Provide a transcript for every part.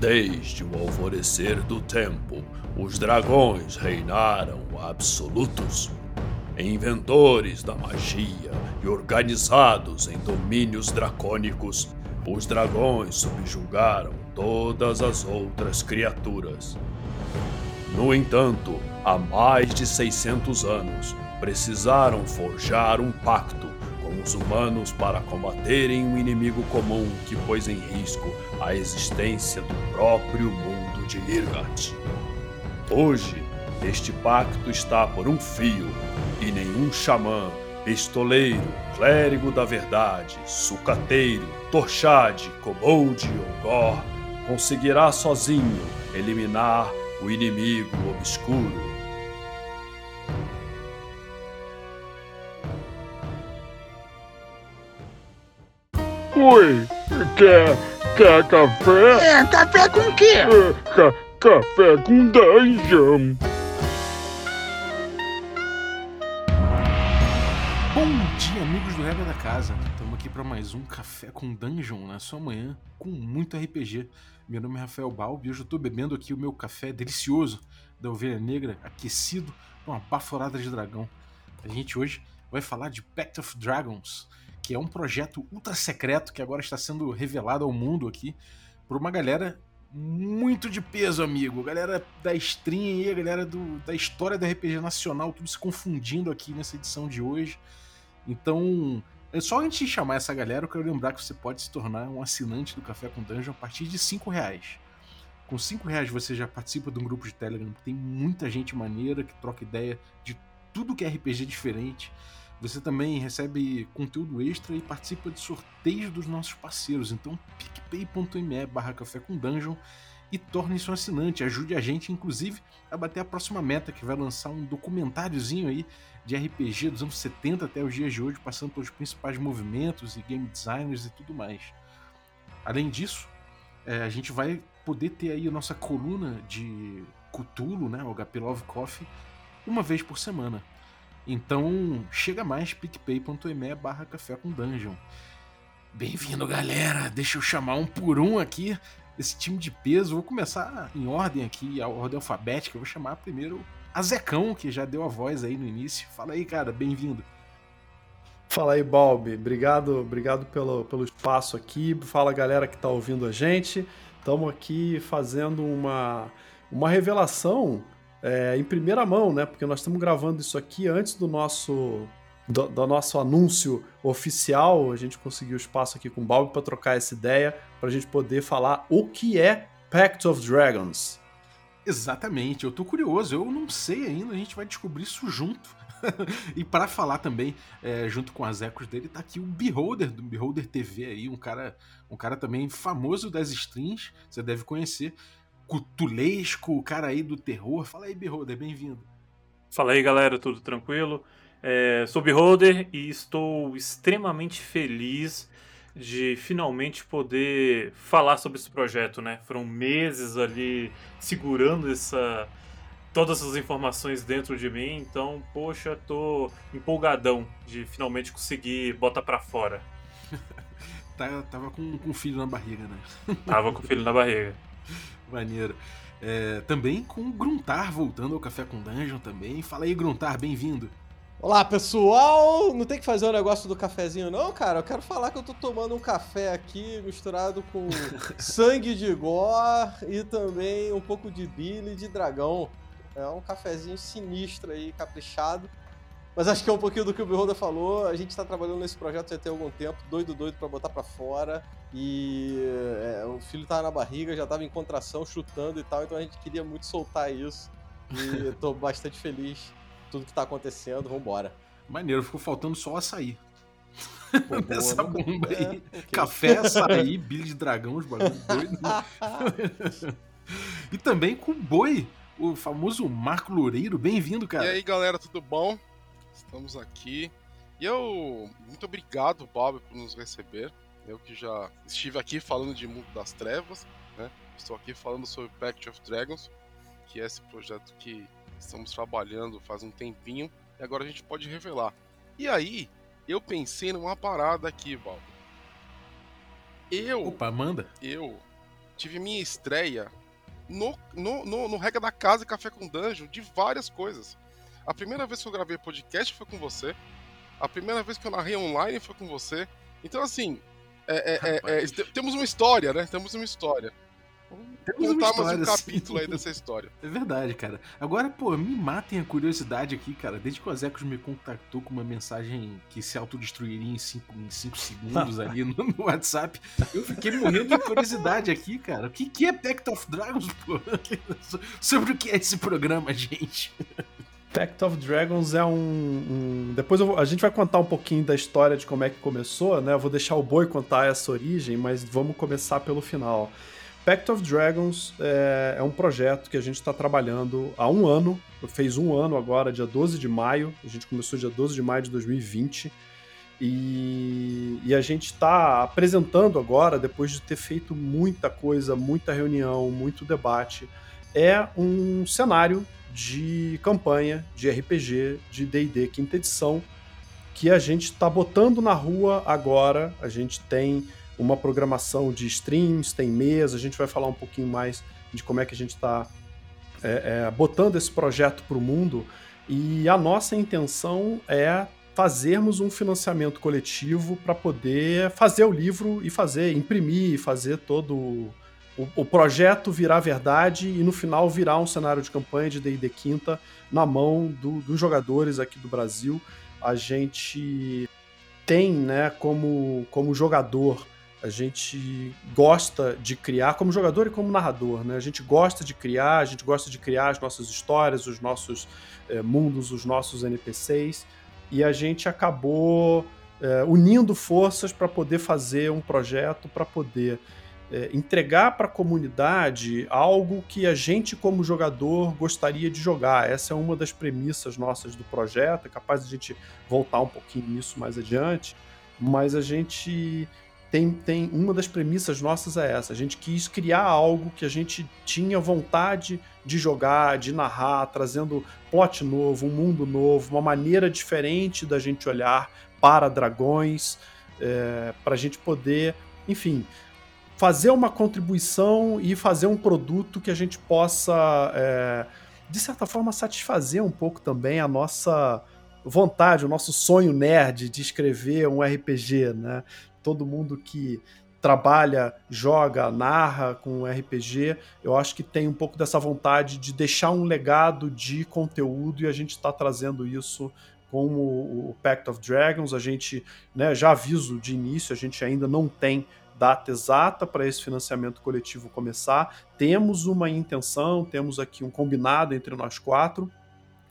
Desde o alvorecer do tempo, os dragões reinaram absolutos. Inventores da magia e organizados em domínios dracônicos, os dragões subjugaram todas as outras criaturas. No entanto, há mais de 600 anos, precisaram forjar um pacto os humanos para combaterem um inimigo comum que pôs em risco a existência do próprio mundo de Irgat. Hoje, este pacto está por um fio e nenhum xamã, pistoleiro, clérigo da verdade, sucateiro, torchade, kobold ou gor conseguirá sozinho eliminar o inimigo obscuro. Oi, quer, quer café? É, café com o quê? É, ca, café com dungeon. Bom dia, amigos do Regra da Casa. Estamos aqui para mais um Café com Dungeon na sua manhã, com muito RPG. Meu nome é Rafael Balbi e hoje eu estou bebendo aqui o meu café delicioso da Ovelha Negra, aquecido com uma baforada de dragão. A gente hoje vai falar de Pact of Dragons, que é um projeto ultra secreto que agora está sendo revelado ao mundo aqui por uma galera muito de peso, amigo. Galera da stream aí, galera do, da história do RPG nacional, tudo se confundindo aqui nessa edição de hoje. Então, é só antes de chamar essa galera, eu quero lembrar que você pode se tornar um assinante do Café com Dungeon a partir de 5 reais. Com 5 reais você já participa de um grupo de Telegram que tem muita gente maneira que troca ideia de tudo que é RPG diferente. Você também recebe conteúdo extra e participa de sorteios dos nossos parceiros. Então, picpay.me barra café com dungeon e torne-se um assinante. Ajude a gente, inclusive, a bater a próxima meta, que vai lançar um documentáriozinho aí de RPG dos anos 70 até os dias de hoje, passando pelos principais movimentos e game designers e tudo mais. Além disso, é, a gente vai poder ter aí a nossa coluna de Cthulhu, né, o HP Love Coffee, uma vez por semana. Então, chega mais picpay.me barra café com dungeon. Bem-vindo, galera! Deixa eu chamar um por um aqui, esse time de peso. Vou começar em ordem aqui, a ordem alfabética. Eu vou chamar primeiro a Zecão, que já deu a voz aí no início. Fala aí, cara, bem-vindo. Fala aí, Balbi. Obrigado, obrigado pelo, pelo espaço aqui. Fala, galera que tá ouvindo a gente. Estamos aqui fazendo uma, uma revelação é, em primeira mão, né? Porque nós estamos gravando isso aqui antes do nosso do, do, nosso anúncio oficial. A gente conseguiu espaço aqui com o Balbi para trocar essa ideia, para a gente poder falar o que é Pact of Dragons. Exatamente, eu tô curioso, eu não sei ainda, a gente vai descobrir isso junto. e para falar também, é, junto com as ecos dele, tá aqui o Beholder, do Beholder TV aí, um cara, um cara também famoso das streams, você deve conhecer cutulesco, o cara aí do terror. Fala aí, Beholder, bem-vindo. Fala aí, galera, tudo tranquilo? É, sou Beholder e estou extremamente feliz de finalmente poder falar sobre esse projeto, né? Foram meses ali segurando essa todas essas informações dentro de mim, então, poxa, tô empolgadão de finalmente conseguir botar para fora. Tá, tava com, com filho na barriga, né? Tava com filho na barriga. Maneiro. É, também com o Gruntar voltando ao Café com Dungeon também. Fala aí, Gruntar, bem-vindo. Olá, pessoal! Não tem que fazer o um negócio do cafezinho, não, cara. Eu quero falar que eu tô tomando um café aqui misturado com sangue de gore e também um pouco de bile de dragão. É um cafezinho sinistro aí, caprichado. Mas acho que é um pouquinho do que o Beholder falou. A gente está trabalhando nesse projeto já tem algum tempo, doido, doido para botar para fora. E é, o filho tava na barriga, já tava em contração, chutando e tal. Então a gente queria muito soltar isso. E tô bastante feliz tudo que tá acontecendo. Vambora. Maneiro, ficou faltando só açaí. Pô, Nessa boa, bomba aí. É, okay. Café, açaí, bilho de dragão, os bagulhos doidos. e também com o boi, o famoso Marco Loureiro. Bem-vindo, cara. E aí, galera, tudo bom? Estamos aqui. E eu. Muito obrigado, Bob, por nos receber. Eu que já estive aqui falando de Mundo das Trevas, né? Estou aqui falando sobre Pact of Dragons, que é esse projeto que estamos trabalhando faz um tempinho e agora a gente pode revelar. E aí, eu pensei numa parada aqui, Bob. Eu. Opa, manda. Eu tive minha estreia no, no, no, no Regra da Casa e Café com Dungeon de várias coisas. A primeira vez que eu gravei podcast foi com você. A primeira vez que eu narrei online foi com você. Então, assim, é, é, é, é temos uma história, né? Temos uma história. Temos contar mais um capítulo aí dessa história. É verdade, cara. Agora, pô, me matem a curiosidade aqui, cara. Desde que o Azecos me contactou com uma mensagem que se autodestruiria em 5 em cinco segundos ali no, no WhatsApp, eu fiquei morrendo de curiosidade aqui, cara. O que, que é Pact of Dragons, pô? Sobre o que é esse programa, gente? Pact of Dragons é um. um- Depois vou- a gente vai contar um pouquinho da história de como é que começou, né? Eu vou deixar o Boi contar essa origem, mas vamos começar pelo final. Pact of Dragons é, é um projeto que a gente está trabalhando há um ano. Fez um ano agora, dia 12 de maio. A gente começou dia 12 de maio de 2020. E, e a gente está apresentando agora, depois de ter feito muita coisa, muita reunião, muito debate, é um cenário de campanha de RPG de D&D quinta edição que a gente está botando na rua agora. A gente tem uma programação de streams, tem mesa, a gente vai falar um pouquinho mais de como é que a gente está botando esse projeto para o mundo. E a nossa intenção é fazermos um financiamento coletivo para poder fazer o livro e fazer, imprimir, fazer todo o, o projeto virar verdade e no final virar um cenário de campanha de D&D quinta na mão do- dos jogadores aqui do Brasil. A gente tem, né, como, como jogador, a gente gosta de criar, como jogador e como narrador, né? A gente gosta de criar, a gente gosta de criar as nossas histórias, os nossos eh, mundos, os nossos NPCs, e a gente acabou eh, unindo forças para poder fazer um projeto, para poder eh, entregar para a comunidade algo que a gente, como jogador, gostaria de jogar. Essa é uma das premissas nossas do projeto, é capaz de a gente voltar um pouquinho nisso mais adiante, mas a gente tem, tem uma das premissas nossas é essa. A gente quis criar algo que a gente tinha vontade de jogar, de narrar, trazendo plot novo, um mundo novo, uma maneira diferente da gente olhar para dragões, para a gente poder, enfim, fazer uma contribuição e fazer um produto que a gente possa, é, de certa forma, satisfazer um pouco também a nossa vontade, o nosso sonho nerd de escrever um RPG, né? Todo mundo que trabalha, joga, narra com RPG, eu acho que tem um pouco dessa vontade de deixar um legado de conteúdo e a gente está trazendo isso com o, o Pact of Dragons. A gente, né, já aviso de início, a gente ainda não tem data exata para esse financiamento coletivo começar. Temos uma intenção, temos aqui um combinado entre nós quatro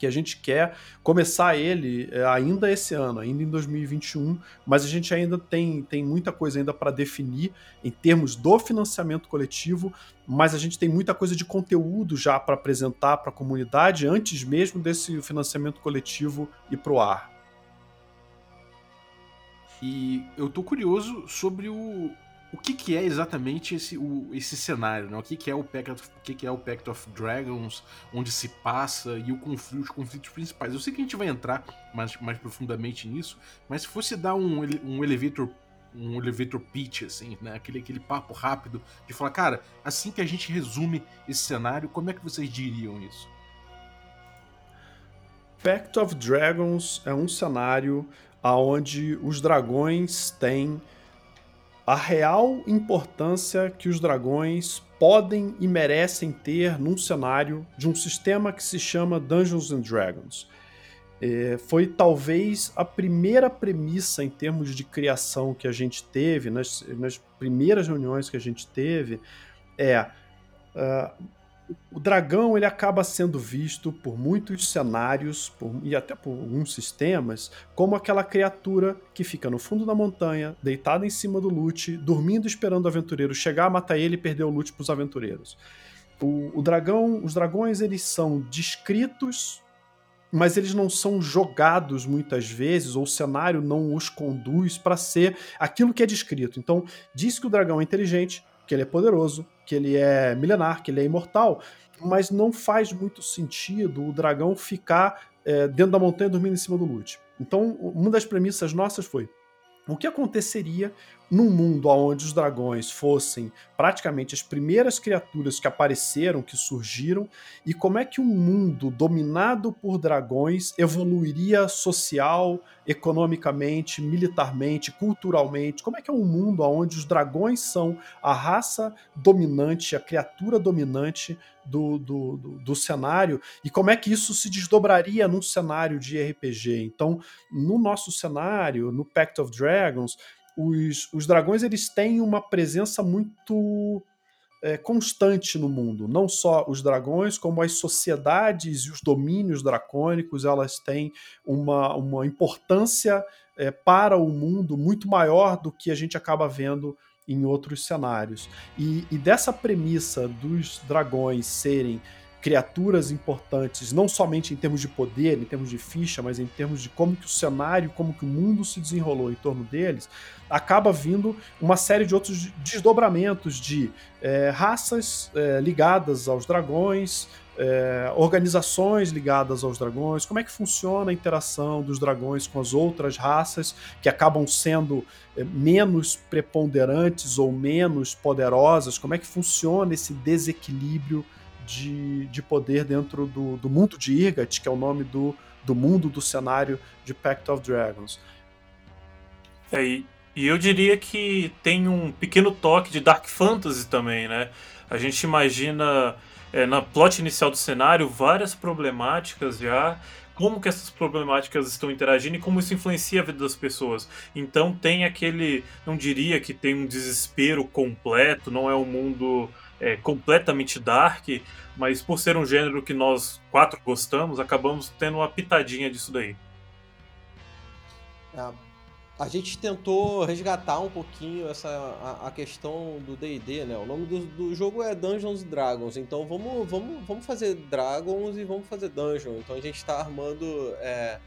que a gente quer começar ele é, ainda esse ano, ainda em 2021, mas a gente ainda tem, tem muita coisa ainda para definir em termos do financiamento coletivo, mas a gente tem muita coisa de conteúdo já para apresentar para a comunidade antes mesmo desse financiamento coletivo ir pro ar. E eu tô curioso sobre o, o que, que é exatamente esse, o, esse cenário, né? O que, que é o Pact of, o que, que é o Pact of Dragons, onde se passa e o conflito, os conflitos principais. Eu sei que a gente vai entrar mais, mais profundamente nisso, mas se fosse dar um, um elevator um elevator pitch, assim, né? Aquele, aquele papo rápido de falar, cara, assim que a gente resume esse cenário, como é que vocês diriam isso? Pact of Dragons é um cenário onde os dragões têm a real importância que os dragões podem e merecem ter num cenário de um sistema que se chama Dungeons and Dragons. É, foi talvez a primeira premissa em termos de criação que a gente teve, nas, nas primeiras reuniões que a gente teve, é ah, o dragão ele acaba sendo visto por muitos cenários por- e até por alguns sistemas como aquela criatura que fica no fundo da montanha, deitada em cima do loot, dormindo esperando o aventureiro chegar, matar ele e perder o loot para os aventureiros. O, o dragão, os dragões eles são descritos, mas eles não são jogados muitas vezes, ou o cenário não os conduz para ser aquilo que é descrito. Então, diz que o dragão é inteligente, que ele é poderoso, que ele é milenar, que ele é imortal, mas não faz muito sentido o dragão ficar é, dentro da montanha dormindo em cima do loot. Então, uma das premissas nossas foi o que aconteceria num mundo onde os dragões fossem praticamente as primeiras criaturas que apareceram, que surgiram, e como é que um mundo dominado por dragões evoluiria social, economicamente, militarmente, culturalmente? Como é que é um mundo onde os dragões são a raça dominante, a criatura dominante do, do, do, do, cenário e como é que isso se desdobraria num cenário de RPG. Então, no nosso cenário, no Pact of Dragons, os, os dragões eles têm uma presença muito é, constante no mundo. Não só os dragões, como as sociedades e os domínios dracônicos, elas têm uma, uma importância é, para o mundo muito maior do que a gente acaba vendo em outros cenários. E, e dessa premissa dos dragões serem criaturas importantes, não somente em termos de poder, em termos de ficha, mas em termos de como que o cenário, como que o mundo se desenrolou em torno deles, acaba vindo uma série de outros desdobramentos de é, raças é, ligadas aos dragões, é, organizações ligadas aos dragões, como é que funciona a interação dos dragões com as outras raças que acabam sendo é, menos preponderantes ou menos poderosas, como é que funciona esse desequilíbrio de, de poder dentro do, do mundo de Irgat, que é o nome do, do mundo do cenário de Pact of Dragons. É, e, e eu diria que tem um pequeno toque de Dark Fantasy também, né? A gente imagina é, na plot inicial do cenário várias problemáticas já como que essas problemáticas estão interagindo e como isso influencia a vida das pessoas. Então tem aquele, não diria que tem um desespero completo, não é um mundo é, completamente dark, mas por ser um gênero que nós quatro gostamos, acabamos tendo uma pitadinha disso daí. É, a gente tentou resgatar um pouquinho essa a, a questão do D&D, né? O nome do, do, jogo é Dungeons Dragons, então vamos, vamos, vamos fazer Dragons e vamos fazer Dungeon. Então a gente está armando é,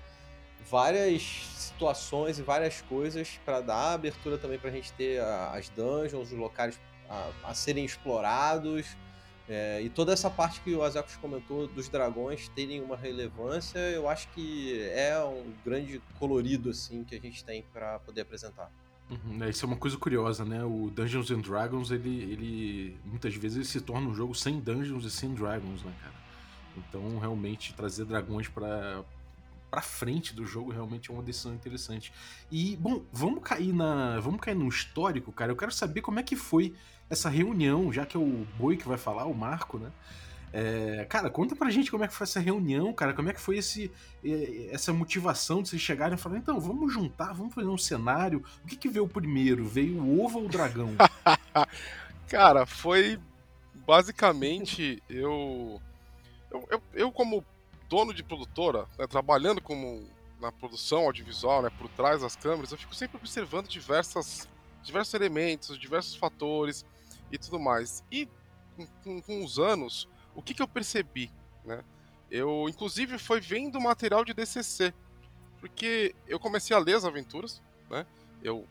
várias situações e várias coisas para dar abertura também para a gente ter as dungeons, os locais a, a serem explorados. É, e toda essa parte que o Azekos comentou dos dragões terem uma relevância, eu acho que é um grande colorido assim que a gente tem para poder apresentar. Uhum, é, isso é uma coisa curiosa, né? O Dungeons and Dragons, ele, ele muitas vezes ele se torna um jogo sem dungeons e sem dragons, né, cara? Então, realmente trazer dragões para para frente do jogo realmente é uma decisão interessante. E bom, vamos cair na, vamos cair no histórico, cara. Eu quero saber como é que foi essa reunião, já que é o Boi que vai falar, o Marco, né? É, cara, conta pra gente como é que foi essa reunião, cara, como é que foi esse, essa motivação de vocês chegarem e falar, então, vamos juntar, vamos fazer um cenário. O que, que veio primeiro? Veio o ovo ou o dragão? cara, foi basicamente eu, eu, eu, eu como dono de produtora, né, trabalhando como na produção audiovisual, né, por trás das câmeras, eu fico sempre observando diversas, diversos elementos, diversos fatores e tudo mais. E com, com os anos, o que, que eu percebi, né? Eu, inclusive, foi vendo material de DCC, porque eu comecei a ler as aventuras, né? Eu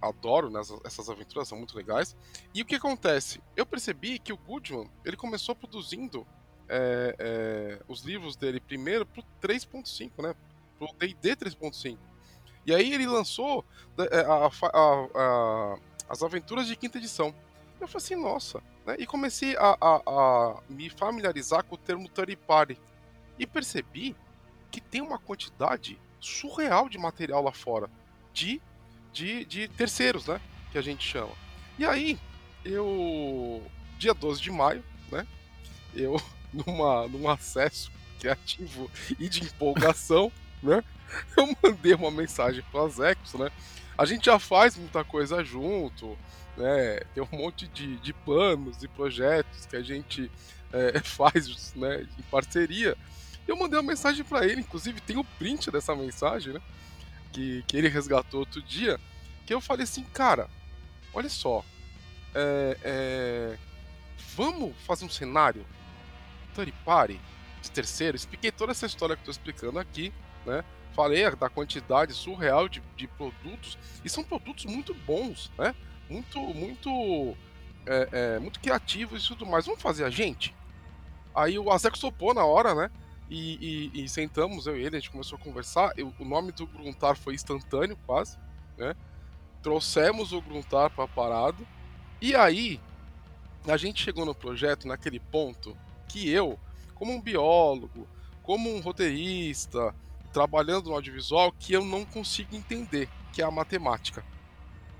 adoro né, essas aventuras, são muito legais. E o que acontece? Eu percebi que o Goodman, ele começou produzindo é, é, os livros dele primeiro pro 3.5, né? Pro D&D 3.5. E aí ele lançou é, a, a, a, as aventuras de quinta edição. Eu falei assim, nossa. Né? E comecei a, me familiarizar com o termo third party. E percebi que tem uma quantidade surreal de material lá fora. De, de, de terceiros, né? Que a gente chama. E aí, eu... Dia 12 de maio, né? Eu, numa, num acesso criativo e de empolgação, né? Eu mandei uma mensagem as Ecos, né? A gente já faz muita coisa junto, né? Tem um monte de, de planos e projetos que a gente é, faz né, em parceria. Eu mandei uma mensagem para ele, inclusive tem o print dessa mensagem, né? Que, que ele resgatou outro dia. Que eu falei assim, cara, olha só, é, é, vamos fazer um cenário party de terceiro. Expliquei toda essa história que estou explicando aqui, né? Falei da quantidade surreal de, de produtos e são produtos muito bons, né? muito, muito, é, é, muito criativos e tudo mais. Vamos fazer a gente? Aí o Azeco topou na hora, né? E, e, e, sentamos, eu e ele, a gente começou a conversar. Eu, o nome do Gruntar foi instantâneo, quase, né? trouxemos o Gruntar para a parada, e aí a gente chegou no projeto naquele ponto que eu, como um biólogo, como um roteirista, trabalhando no audiovisual, que eu não consigo entender, que é a matemática.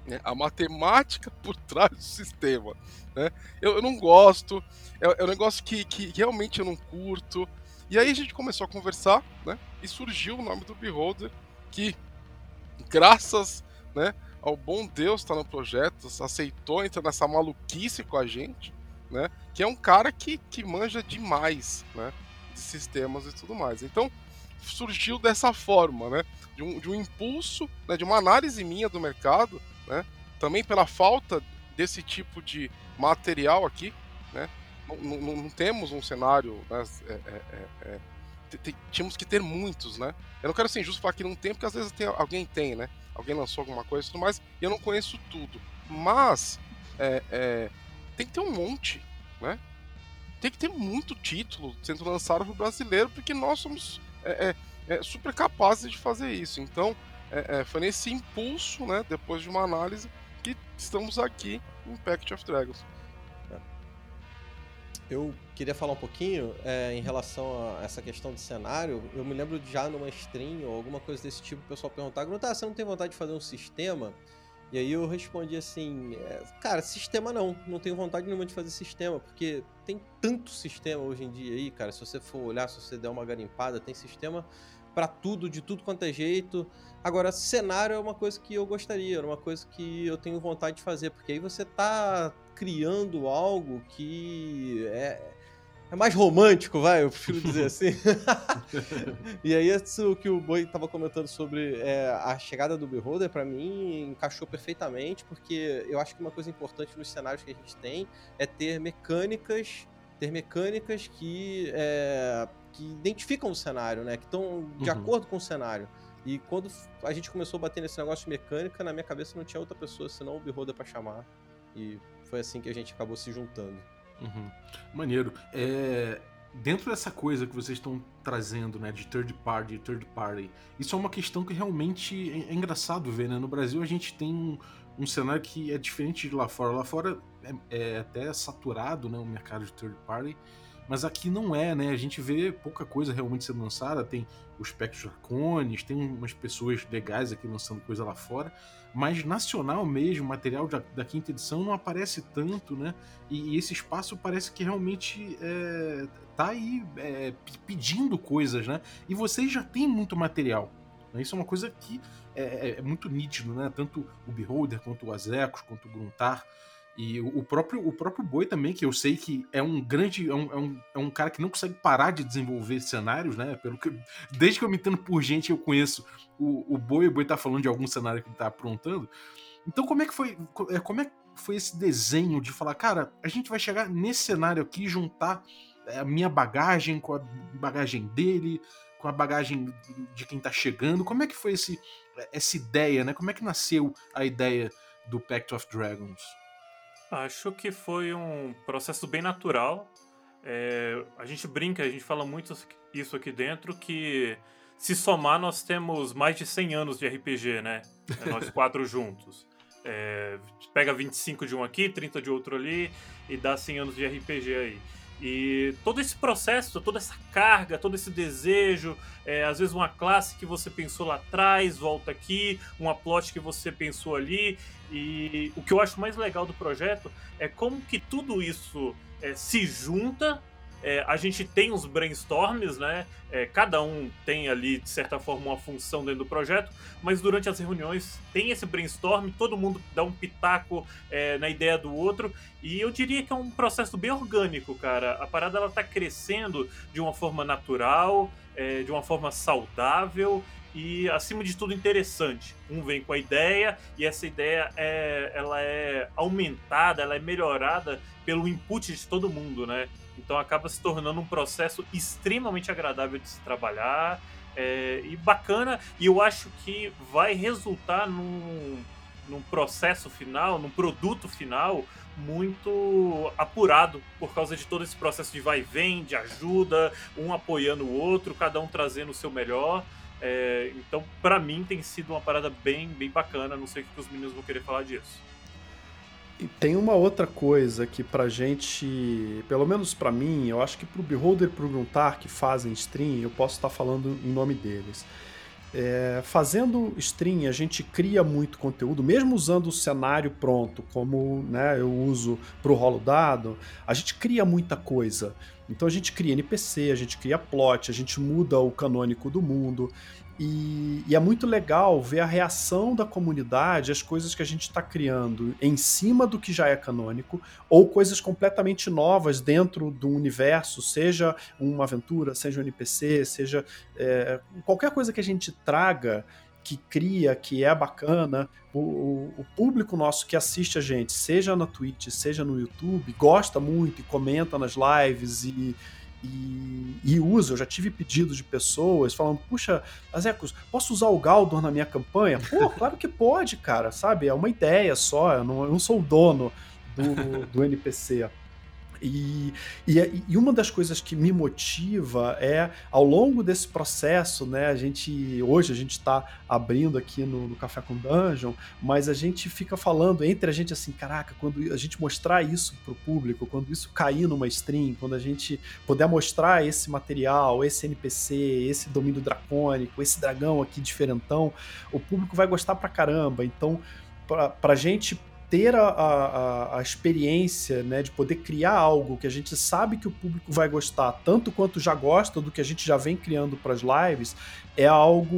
Né? A matemática por trás do sistema. Né? Eu, eu não gosto, é, é um negócio que, que realmente eu não curto. E aí a gente começou a conversar, né? E surgiu o nome do Beholder, que, graças né, ao bom Deus está no projeto, aceitou entrar nessa maluquice com a gente, né? Que é um cara que, que manja demais, né? De sistemas e tudo mais. Então, surgiu dessa forma, né? De um, de um impulso, né? de uma análise minha do mercado, né? Também pela falta desse tipo de material aqui, né? Não, não, não temos um cenário, né? É, é, é, é tínhamos que ter muitos, né? Eu não quero ser injusto falar que não tem, porque às vezes tem, alguém tem, né? Alguém lançou alguma coisa e tudo mais, e eu não conheço tudo. Mas é, é, tem que ter um monte, né? Tem que ter muito título sendo lançado para o brasileiro, porque nós somos é, é, é, super capazes de fazer isso. Então, é, foi nesse impulso, né, depois de uma análise, que estamos aqui em Pact of Dragons. Eu queria falar um pouquinho é, em relação a essa questão de cenário. Eu me lembro já numa stream ou alguma coisa desse tipo, o pessoal perguntar: tá, você não tem vontade de fazer um sistema? E aí eu respondi assim: é, cara, sistema não, não tenho vontade nenhuma de fazer sistema, porque tem tanto sistema hoje em dia aí, cara. Se você for olhar, se você der uma garimpada, tem sistema para tudo, de tudo quanto é jeito. Agora, cenário é uma coisa que eu gostaria, é uma coisa que eu tenho vontade de fazer, porque aí você tá criando algo que é, é mais romântico, vai, eu prefiro dizer assim. e aí, isso que o Boi estava comentando sobre é, a chegada do Beholder, para mim, encaixou perfeitamente, porque eu acho que uma coisa importante nos cenários que a gente tem é ter mecânicas, ter mecânicas que, é, que identificam o cenário, né? Que estão de uhum. acordo com o cenário. E quando a gente começou a bater nesse negócio de mecânica, na minha cabeça não tinha outra pessoa senão o Beholder para chamar. E foi assim que a gente acabou se juntando. Uhum. Maneiro. É, dentro dessa coisa que vocês estão trazendo, né, de third party, third party, isso é uma questão que realmente é, é engraçado ver, né? No Brasil a gente tem um, um, cenário que é diferente de lá fora. Lá fora é, é até saturado, né, o mercado de third party, mas aqui não é, né? A gente vê pouca coisa realmente sendo lançada. Tem os Spectros Dracones, tem umas pessoas legais aqui lançando coisa lá fora, mas nacional mesmo, material da, da quinta edição não aparece tanto, né? E, e esse espaço parece que realmente é, tá aí é, pedindo coisas, né? E vocês já têm muito material. Né? Isso é uma coisa que é, é, é muito nítido, né? Tanto o Beholder, quanto o Azecos, quanto o Gruntar. E o próprio, o próprio Boi também, que eu sei que é um grande. É um, é um, é um cara que não consegue parar de desenvolver cenários, né? Pelo que, desde que eu me entendo por gente, eu conheço o, o Boi, o Boi tá falando de algum cenário que ele tá aprontando. Então, como é que foi. É, como é que foi esse desenho de falar, cara, a gente vai chegar nesse cenário aqui, juntar é, a minha bagagem com a bagagem dele, com a bagagem de quem tá chegando. Como é que foi esse, essa ideia, né? Como é que nasceu a ideia do Pact of Dragons? Acho que foi um processo bem natural. É, a gente brinca, a gente fala muito isso aqui dentro, que se somar nós temos mais de 100 anos de RPG, né? É, nós quatro juntos. É, pega 25 de um aqui, 30 de outro ali e dá 100 anos de RPG aí. E todo esse processo, toda essa carga, todo esse desejo, é, às vezes uma classe que você pensou lá atrás, volta aqui, uma plot que você pensou ali. E o que eu acho mais legal do projeto é como que tudo isso é, se junta é, a gente tem uns brainstorms, né? É, cada um tem ali, de certa forma, uma função dentro do projeto, mas durante as reuniões tem esse brainstorm, todo mundo dá um pitaco é, na ideia do outro, e eu diria que é um processo bem orgânico, cara. A parada ela tá crescendo de uma forma natural, é, de uma forma saudável e acima de tudo interessante. Um vem com a ideia e essa ideia é, ela é aumentada, ela é melhorada pelo input de todo mundo, né? Então acaba se tornando um processo extremamente agradável de se trabalhar é, e bacana. E eu acho que vai resultar num, num processo final, num produto final muito apurado por causa de todo esse processo de vai e vem, de ajuda, um apoiando o outro, cada um trazendo o seu melhor. É, então, para mim, tem sido uma parada bem, bem bacana. Não sei o que os meninos vão querer falar disso. E tem uma outra coisa que pra gente, pelo menos pra mim, eu acho que pro Beholder e pro Gruntar que fazem stream, eu posso estar falando em nome deles. É, fazendo stream, a gente cria muito conteúdo, mesmo usando o cenário pronto, como né, eu uso para o rolo dado, a gente cria muita coisa. Então a gente cria NPC, a gente cria plot, a gente muda o canônico do mundo. E, e, é muito legal ver a reação da comunidade às coisas que a gente está criando em cima do que já é canônico, ou coisas completamente novas dentro do universo, seja uma aventura, seja um NPC, seja é, qualquer coisa que a gente traga que cria, que é bacana, o, o, público nosso que assiste a gente, seja na Twitch, seja no YouTube, gosta muito e comenta nas lives e, e, e usa. Eu já tive pedidos de pessoas falando: puxa, Azecos, posso usar o Galdor na minha campanha? Pô, claro que pode, cara, sabe? É uma ideia só, eu não, eu não sou o dono do, do NPC. E, e, e, uma das coisas que me motiva é, ao longo desse processo, né, a gente, hoje a gente está abrindo aqui no, no, Café com Dungeon, mas a gente fica falando entre a gente assim, caraca, quando a gente mostrar isso para o público, quando isso cair numa stream, quando a gente puder mostrar esse material, esse NPC, esse domínio dracônico, esse dragão aqui diferentão, o público vai gostar pra caramba. Então, pra, pra gente ter a, a, a, experiência né, de poder criar algo que a gente sabe que o público vai gostar, tanto quanto já gosta do que a gente já vem criando para as lives, é algo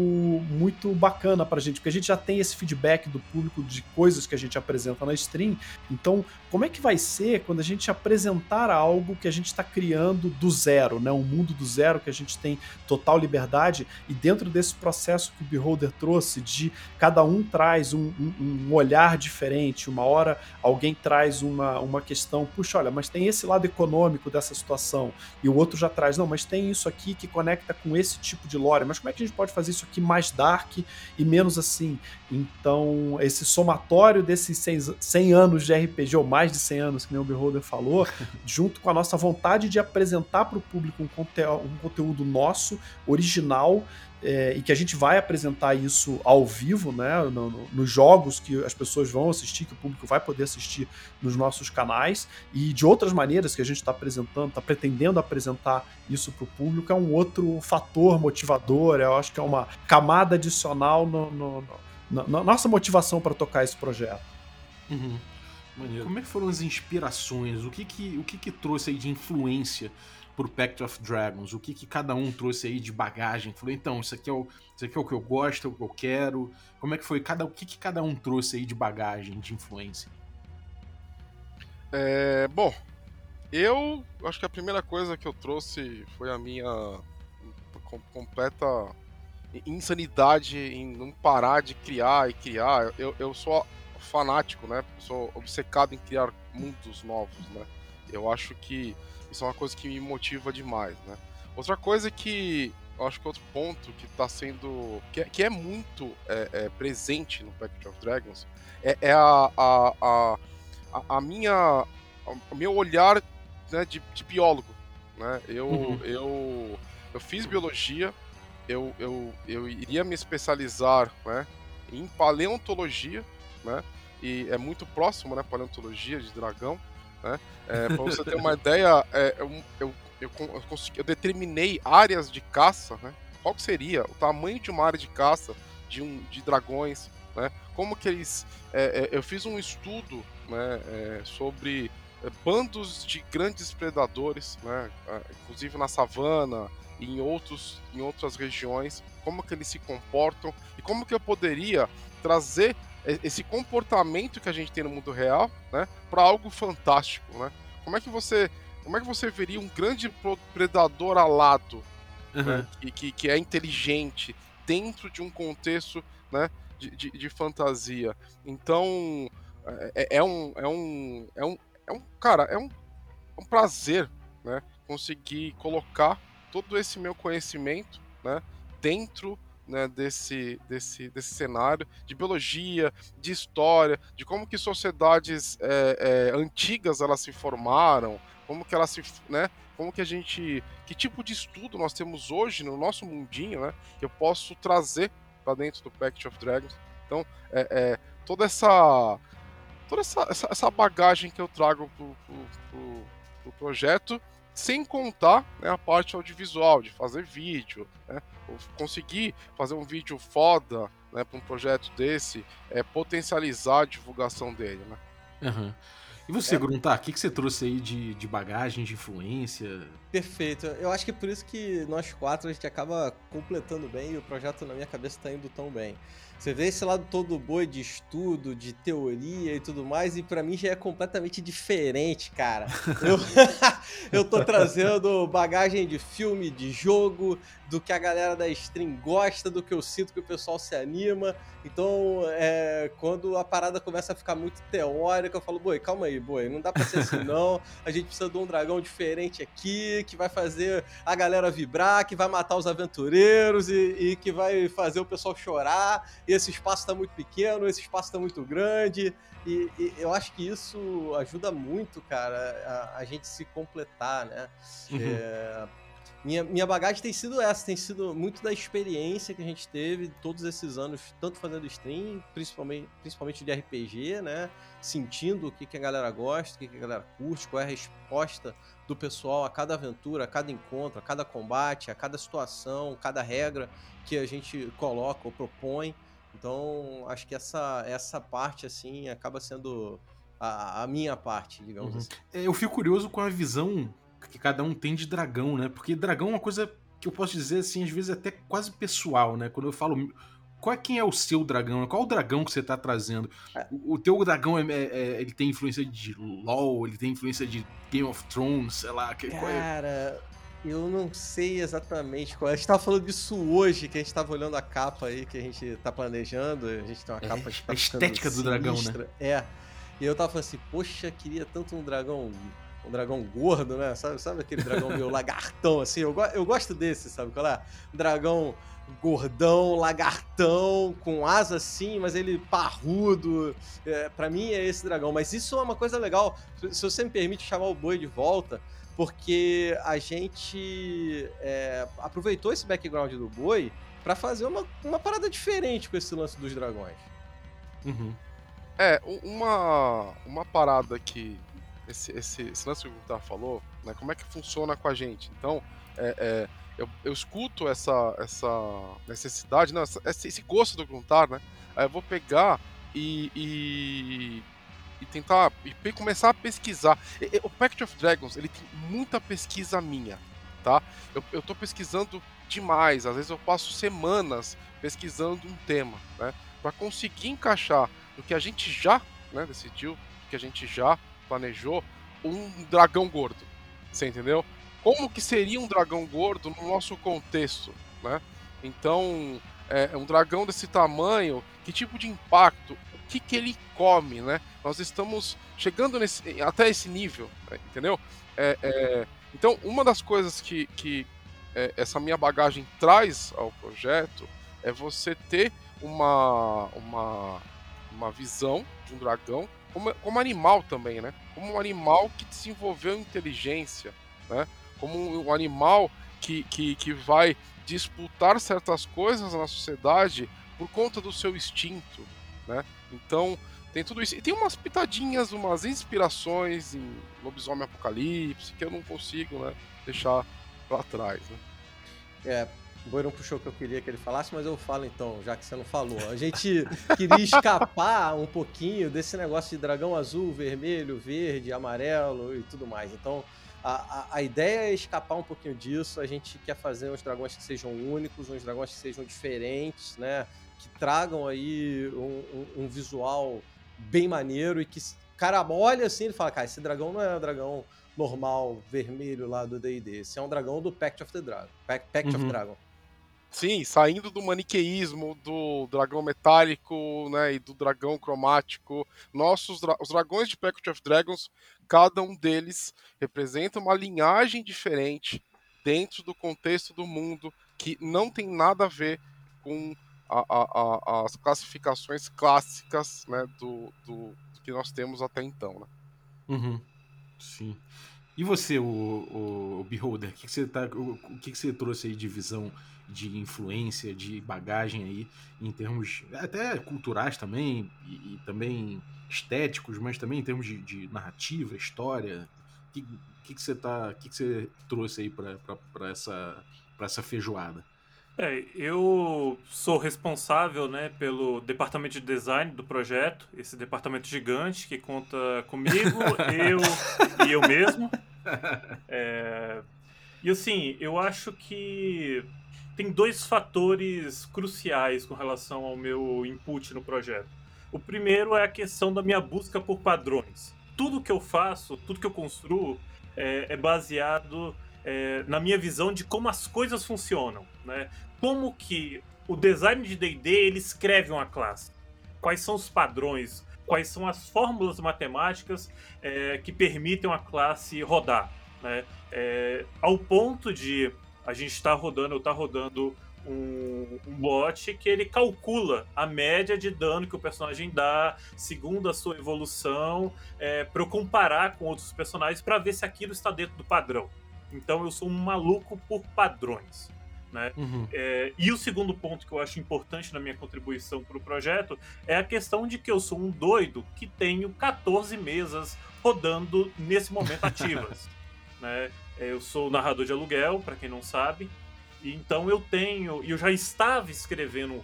muito bacana para a gente, porque a gente já tem esse feedback do público de coisas que a gente apresenta na stream. Então, como é que vai ser quando a gente apresentar algo que a gente está criando do zero, né? um mundo do zero que a gente tem total liberdade e dentro desse processo que o Beholder trouxe de cada um traz um, um, um olhar diferente, uma hora alguém traz uma, uma questão, puxa, olha, mas tem esse lado econômico dessa situação e o outro já traz, não, mas tem isso aqui que conecta com esse tipo de lore, mas como é que a gente pode fazer isso aqui mais dark e menos assim? Então, esse somatório desses 100, 100 anos de RPG, ou mais de 100 anos, que nem o Beholder falou, junto com a nossa vontade de apresentar para o público um, conte um conteúdo nosso, original, é, e que a gente vai apresentar isso ao vivo, né, no, no, nos jogos que as pessoas vão assistir, que o público vai poder assistir nos nossos canais, e de outras maneiras que a gente está apresentando, está pretendendo apresentar isso para o público, é um outro fator motivador, eu acho que é uma camada adicional no, no, na nossa motivação para tocar esse projeto. Uhum. Como é que foram as inspirações? O que que, o que, que trouxe aí de influência pro Pact of Dragons? O que, que cada um trouxe aí de bagagem? Falou, então, isso aqui, é o, isso aqui é o que eu gosto, é o que eu quero. Como é que foi? Cada, o que, que cada um trouxe aí de bagagem, de influência? É, bom, eu acho que a primeira coisa que eu trouxe foi a minha completa insanidade em não parar de criar e criar. Eu, eu sou fanático, né? sou obcecado em criar mundos novos, né? Eu acho que isso é uma coisa que me motiva demais, né? Outra coisa que eu acho que outro ponto que está sendo. que é, que é muito é, é, presente no Pact of Dragons é, é a, a, a, a, minha. o meu olhar né, de, de biólogo. Né? Eu, uhum. eu, eu fiz biologia, eu, eu, eu iria me especializar né, em paleontologia, né? E é muito próximo, né? Paleontologia de dragão. Né? É, para você ter uma ideia, é, eu, eu, eu, consegui, eu determinei áreas de caça, né? Qual seria o tamanho de uma área de caça de, um, de dragões, né? Como que eles... É, é eu fiz um estudo né, é, sobre é, bandos de grandes predadores, né? Inclusive na savana e em, outros, em outras regiões, como que eles se comportam e como que eu poderia trazer esse comportamento que a gente tem no mundo real, né, para algo fantástico, né? Como é que você, como é que você veria um grande predador alado, uhum. né, que, que, é inteligente dentro de um contexto, né, de, de, de fantasia? Então é, é, um, é um, é um, é um, cara, é um, é um prazer, né, conseguir colocar todo esse meu conhecimento, né, dentro né, desse, desse, desse cenário de biologia, de história, de como que sociedades é, é, antigas elas se formaram, como que ela se, né? Como que a gente, que tipo de estudo nós temos hoje no nosso mundinho, né? Que eu posso trazer para dentro do Pact of Dragons. Então, é, é toda essa toda essa, essa, essa, bagagem que eu trago pro, pro, pro, pro projeto, sem contar né, a parte audiovisual, de fazer vídeo, né? conseguir fazer um vídeo foda né, para um projeto desse, é potencializar a divulgação dele, né? Uhum. E você, é. Gruntar, o que, que você trouxe aí de, de bagagem, de influência? Perfeito. Eu acho que é por isso que nós quatro a gente acaba completando bem e o projeto na minha cabeça está indo tão bem. Você vê esse lado todo boi de estudo, de teoria e tudo mais, e para mim já é completamente diferente, cara. Eu, eu tô trazendo bagagem de filme, de jogo, do que a galera da stream gosta, do que eu sinto que o pessoal se anima. Então, é, quando a parada começa a ficar muito teórica, eu falo, boi, calma aí, boi, não dá pra ser assim não. A gente precisa de um dragão diferente aqui, que vai fazer a galera vibrar, que vai matar os aventureiros e, e que vai fazer o pessoal chorar. Esse espaço tá muito pequeno, esse espaço tá muito grande. E, e, eu acho que isso ajuda muito, cara, a, a gente se completar, né? Uhum. É, minha, minha bagagem tem sido essa, tem sido muito da experiência que a gente teve todos esses anos, tanto fazendo stream, principalmente, principalmente de RPG, né? Sentindo o que, que a galera gosta, o que, que a galera curte, qual é a resposta do pessoal a cada aventura, a cada encontro, a cada combate, a cada situação, cada regra que a gente coloca ou propõe. Então, acho que essa, essa parte, assim, acaba sendo a, a minha parte, digamos uhum. assim. É, eu fico curioso com a visão que cada um tem de dragão, né? Porque dragão é uma coisa que eu posso dizer assim, às vezes até quase pessoal, né? Quando eu falo qual é quem é o seu dragão? Qual é o dragão que você tá trazendo? É. O, o teu dragão é, é, é, ele tem influência de LoL, ele tem influência de Game of Thrones, sei lá. Que? Cara, eu não sei exatamente qual é. A gente tava falando disso hoje, que a gente tava olhando a capa aí que a gente tá planejando. A gente tem uma é, capa que tá A estética do dragão, né? É. E eu tava falando assim, poxa, queria tanto um dragão um dragão gordo, né? Sabe, sabe aquele dragão meio lagartão, assim? Eu, eu gosto desse, sabe qual é? Dragão gordão, lagartão, com asa assim, mas ele parrudo. É, para mim é esse dragão. Mas isso é uma coisa legal. Se você me permite chamar o boi de volta, porque a gente é, aproveitou esse background do boi para fazer uma, uma parada diferente com esse lance dos dragões. Uhum. É, uma, uma parada que esse, esse, esse lance que o Gustavo falou, né, como é que funciona com a gente. Então, é, é, eu, eu, escuto essa, essa necessidade, não, essa, esse gosto do Gruntar, né? Aí eu vou pegar e, e, e tentar e começar a pesquisar. O Pact of Dragons, ele tem muita pesquisa minha, tá? Eu, eu tô pesquisando demais, às vezes eu passo semanas pesquisando um tema, né? Para conseguir encaixar no que a gente já né, decidiu, que a gente já planejou um dragão gordo. Você entendeu? Como que seria um dragão gordo no nosso contexto, né? Então, é, um dragão desse tamanho, que tipo de impacto, que que ele come, né? Nós estamos chegando nesse, até esse nível, né? entendeu? É, é, então, uma das coisas que, que é, essa minha bagagem traz ao projeto é você ter uma, uma, uma visão de um dragão como, como animal também, né? Como um animal que desenvolveu inteligência, né? Como um animal que, que, que vai disputar certas coisas na sociedade por conta do seu instinto, né? Então, tem tudo isso. E tem umas pitadinhas, umas inspirações em Lobisomem Apocalipse que eu não consigo, né, deixar para trás, né? É, o Boi não puxou o que eu queria que ele falasse, mas eu falo então, já que você não falou. A gente queria escapar um pouquinho desse negócio de dragão azul, vermelho, verde, amarelo e tudo mais. Então, a, a, a, ideia é escapar um pouquinho disso. A gente quer fazer uns dragões que sejam únicos, uns dragões que sejam diferentes, né? Que tragam aí um, um, um visual bem maneiro e que cara olha assim e fala, cara, esse dragão não é um dragão normal, vermelho lá do D&D. Esse é um dragão do Pact of the Dragon. Pact, Pact uhum. of Dragon. Sim, saindo do maniqueísmo do dragão metálico, né, e do dragão cromático. Nossos dra os dragões de Pact of Dragons, cada um deles representa uma linhagem diferente dentro do contexto do mundo que não tem nada a ver com a, a, as classificações clássicas, né, do, do, do, que nós temos até então, né? Uhum. Sim. E você, o, o, o Beholder, o que, que você tá, o, o que, que você trouxe aí de visão, de influência, de bagagem aí, em termos até culturais também, e, e também estéticos, mas também em termos de, de narrativa, história? O que, que, que, você tá, que, que você trouxe aí para essa, essa feijoada? É, eu sou responsável né, pelo departamento de design do projeto, esse departamento gigante que conta comigo, eu e eu mesmo. É, e assim, eu acho que tem dois fatores cruciais com relação ao meu input no projeto. O primeiro é a questão da minha busca por padrões. Tudo que eu faço, tudo que eu construo é, é baseado é, na minha visão de como as coisas funcionam, né? Como que o design de D&D ele escreve uma classe? Quais são os padrões? Quais são as fórmulas matemáticas é, que permitem uma classe rodar? Né? É, ao ponto de a gente estar tá rodando, eu estar tá rodando um, um bot que ele calcula a média de dano que o personagem dá segundo a sua evolução é, para eu comparar com outros personagens para ver se aquilo está dentro do padrão. Então eu sou um maluco por padrões. Né? Uhum. É, e o segundo ponto que eu acho importante na minha contribuição para o projeto é a questão de que eu sou um doido que tenho 14 mesas rodando nesse momento ativas. né? Eu sou narrador de aluguel, para quem não sabe, e então eu tenho, e eu já estava escrevendo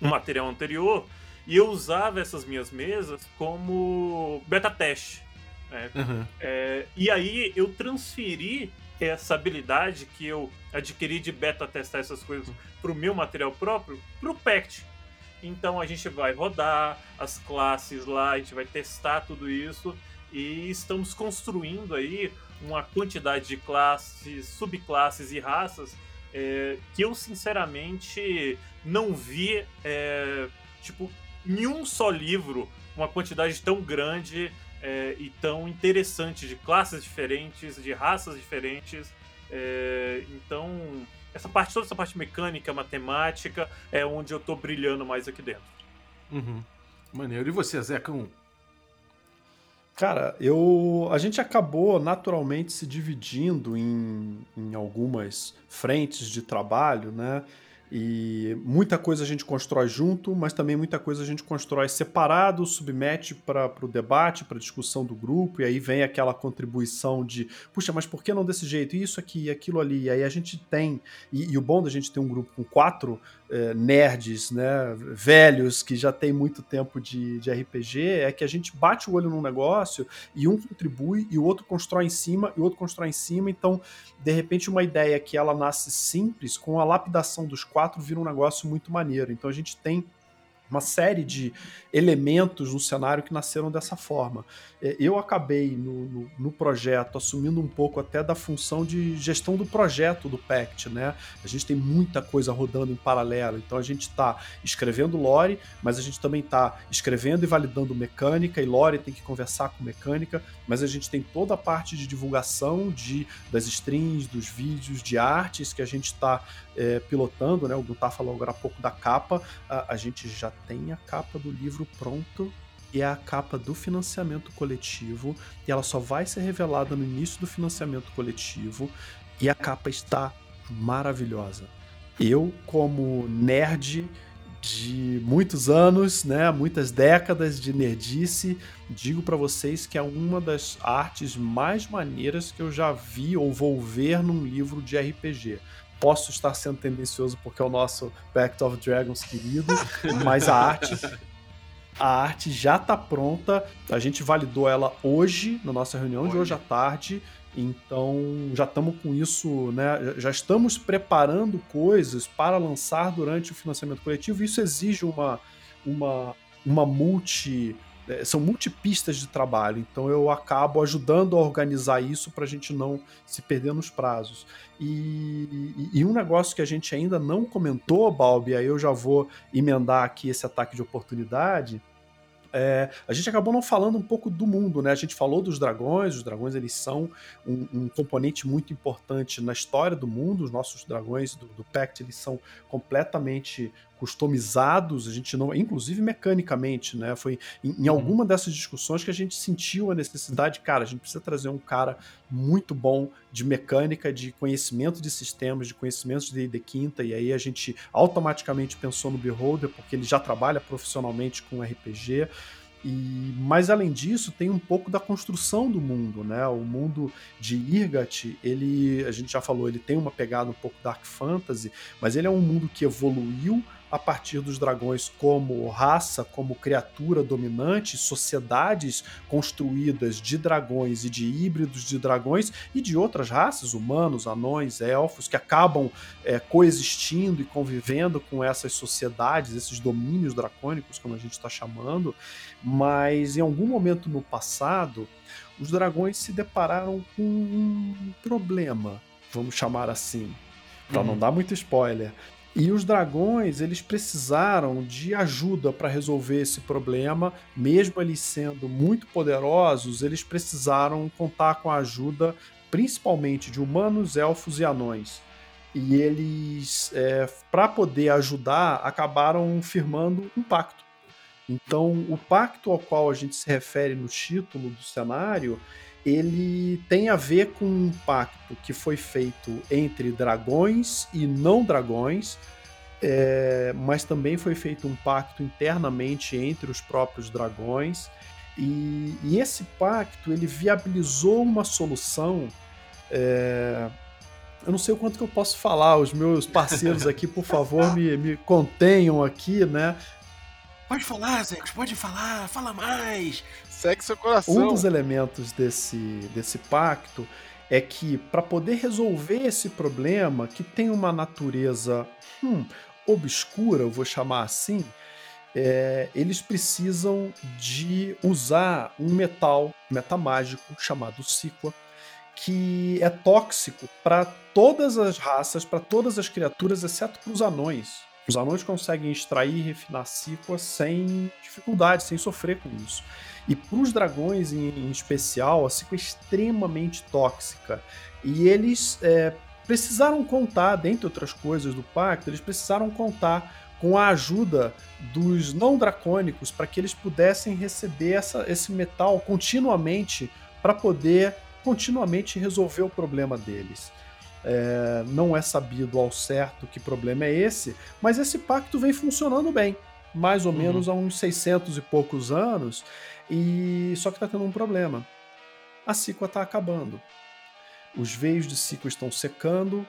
um material anterior e eu usava essas minhas mesas como beta teste. Né? Uhum. É, e aí eu transferi essa habilidade que eu adquiri de beta testar essas coisas para o meu material próprio para o Pact. Então a gente vai rodar as classes lá, a gente vai testar tudo isso e estamos construindo aí uma quantidade de classes, subclasses e raças é, que eu sinceramente não vi é, tipo em só livro uma quantidade tão grande é, e tão interessante de classes diferentes, de raças diferentes. É, então, essa parte, toda essa parte mecânica, matemática, é onde eu tô brilhando mais aqui dentro. Uhum. Maneiro. E você, Zecão? Cara, eu a gente acabou naturalmente se dividindo em, em algumas frentes de trabalho, né? E muita coisa a gente constrói junto, mas também muita coisa a gente constrói separado, submete para o debate, para a discussão do grupo, e aí vem aquela contribuição de, puxa, mas por que não desse jeito? Isso aqui, aquilo ali. E aí a gente tem, e, e o bom da gente ter um grupo com quatro é, nerds, né, velhos, que já tem muito tempo de, de RPG, é que a gente bate o olho num negócio e um contribui e o outro constrói em cima e o outro constrói em cima. Então, de repente, uma ideia que ela nasce simples, com a lapidação dos quatro, vira um negócio muito maneiro. Então, a gente tem uma série de elementos no cenário que nasceram dessa forma. É, eu acabei no, no, no, projeto assumindo um pouco até da função de gestão do projeto do PACT, né? A gente tem muita coisa rodando em paralelo, então a gente está escrevendo lore, mas a gente também está escrevendo e validando mecânica, e lore tem que conversar com mecânica, mas a gente tem toda a parte de divulgação de, das streams, dos vídeos, de artes que a gente está é, pilotando, né? O Gutar falou agora há pouco da capa, a, a gente já tem a capa do livro pronto e é a capa do financiamento coletivo e ela só vai ser revelada no início do financiamento coletivo e a capa está maravilhosa. Eu, como nerd de muitos anos, né, muitas décadas de nerdice, digo para vocês que é uma das artes mais maneiras que eu já vi ou vou ver num livro de RPG posso estar sendo tendencioso porque é o nosso Pact of Dragons querido, mas a arte a arte já está pronta. A gente validou ela hoje, na nossa reunião de hoje à tarde. Então já estamos com isso, né? Já estamos preparando coisas para lançar durante o financiamento coletivo. Isso exige uma, uma, uma multi é, são multipistas de trabalho, então eu acabo ajudando a organizar isso para a gente não se perder nos prazos. E, e, um negócio que a gente ainda não comentou, Balbi, aí eu já vou emendar aqui esse ataque de oportunidade. É, a gente acabou não falando um pouco do mundo, né? A gente falou dos dragões, os dragões eles são um, um componente muito importante na história do mundo, os nossos dragões do, do Pact eles são completamente customizados, a gente não, inclusive mecanicamente, né? Foi em, em, Uhum. alguma dessas discussões que a gente sentiu a necessidade, cara, a gente precisa trazer um cara muito bom de mecânica, de conhecimento de sistemas, de conhecimentos de D&D quinta, e aí a gente automaticamente pensou no Beholder, porque ele já trabalha profissionalmente com RPG. E, mas além disso, tem um pouco da construção do mundo, né? O mundo de Irgat, ele, a gente já falou, ele tem uma pegada um pouco dark fantasy, mas ele é um mundo que evoluiu a partir dos dragões como raça, como criatura dominante, sociedades construídas de dragões e de híbridos de dragões e de outras raças, humanos, anões, elfos, que acabam é, coexistindo e convivendo com essas sociedades, esses domínios dracônicos, como a gente está chamando. Mas em algum momento no passado, os dragões se depararam com um problema, vamos chamar assim, para Uhum. não dar muito spoiler. E os dragões, eles precisaram de ajuda para resolver esse problema, mesmo eles sendo muito poderosos, eles precisaram contar com a ajuda principalmente de humanos, elfos e anões. E eles, é, para poder ajudar, acabaram firmando um pacto. Então, o pacto ao qual a gente se refere no título do cenário, ele tem a ver com um pacto que foi feito entre dragões e não dragões, é, mas também foi feito um pacto internamente entre os próprios dragões. E, e esse pacto ele viabilizou uma solução. é, eu não sei o quanto que eu posso falar, os meus parceiros aqui, por favor, me, me contenham aqui, né? Pode falar, Zex, pode falar, fala mais. Segue seu coração. Um dos elementos desse, desse pacto é que, para poder resolver esse problema, que tem uma natureza hum, obscura, eu vou chamar assim, é, eles precisam de usar um metal metamágico chamado Siqua, que é tóxico para todas as raças, para todas as criaturas, exceto para os anões. Os anões conseguem extrair e refinar Siqua sem dificuldade, sem sofrer com isso. E para os dragões em, especial, a Siqua é extremamente tóxica. E eles é, precisaram contar, dentre outras coisas do pacto, eles precisaram contar com a ajuda dos não dracônicos para que eles pudessem receber essa, esse metal continuamente para poder continuamente resolver o problema deles. É, não é sabido ao certo que problema é esse, mas esse pacto vem funcionando bem, mais ou uhum. menos há uns 600 e poucos anos, e só que está tendo um problema. A Cicua está acabando. Os veios de Cicua estão secando,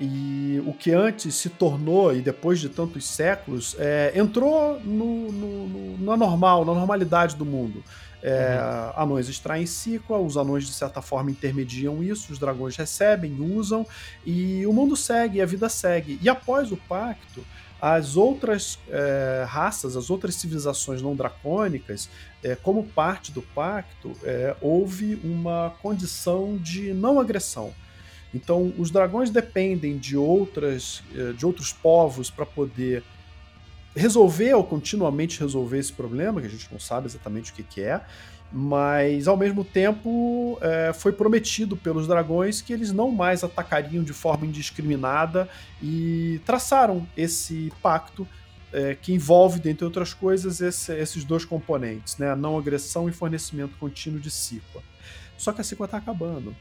e o que antes se tornou, e depois de tantos séculos, é, entrou no, no, no, na normal, na normalidade do mundo. É, uhum. Anões extraem Cicua, os anões de certa forma intermediam isso, os dragões recebem, usam, e o mundo segue, a vida segue. E após o pacto, as outras é, raças, as outras civilizações não dracônicas, é, como parte do pacto, é, houve uma condição de não agressão. Então, os dragões dependem de, outras, de outros povos para poder resolver ou continuamente resolver esse problema, que a gente não sabe exatamente o que, que é, mas ao mesmo tempo é, foi prometido pelos dragões que eles não mais atacariam de forma indiscriminada e traçaram esse pacto é, que envolve, dentre outras coisas, esse, esses dois componentes, né? a não agressão e fornecimento contínuo de Cicua. Só que a Cicua está acabando.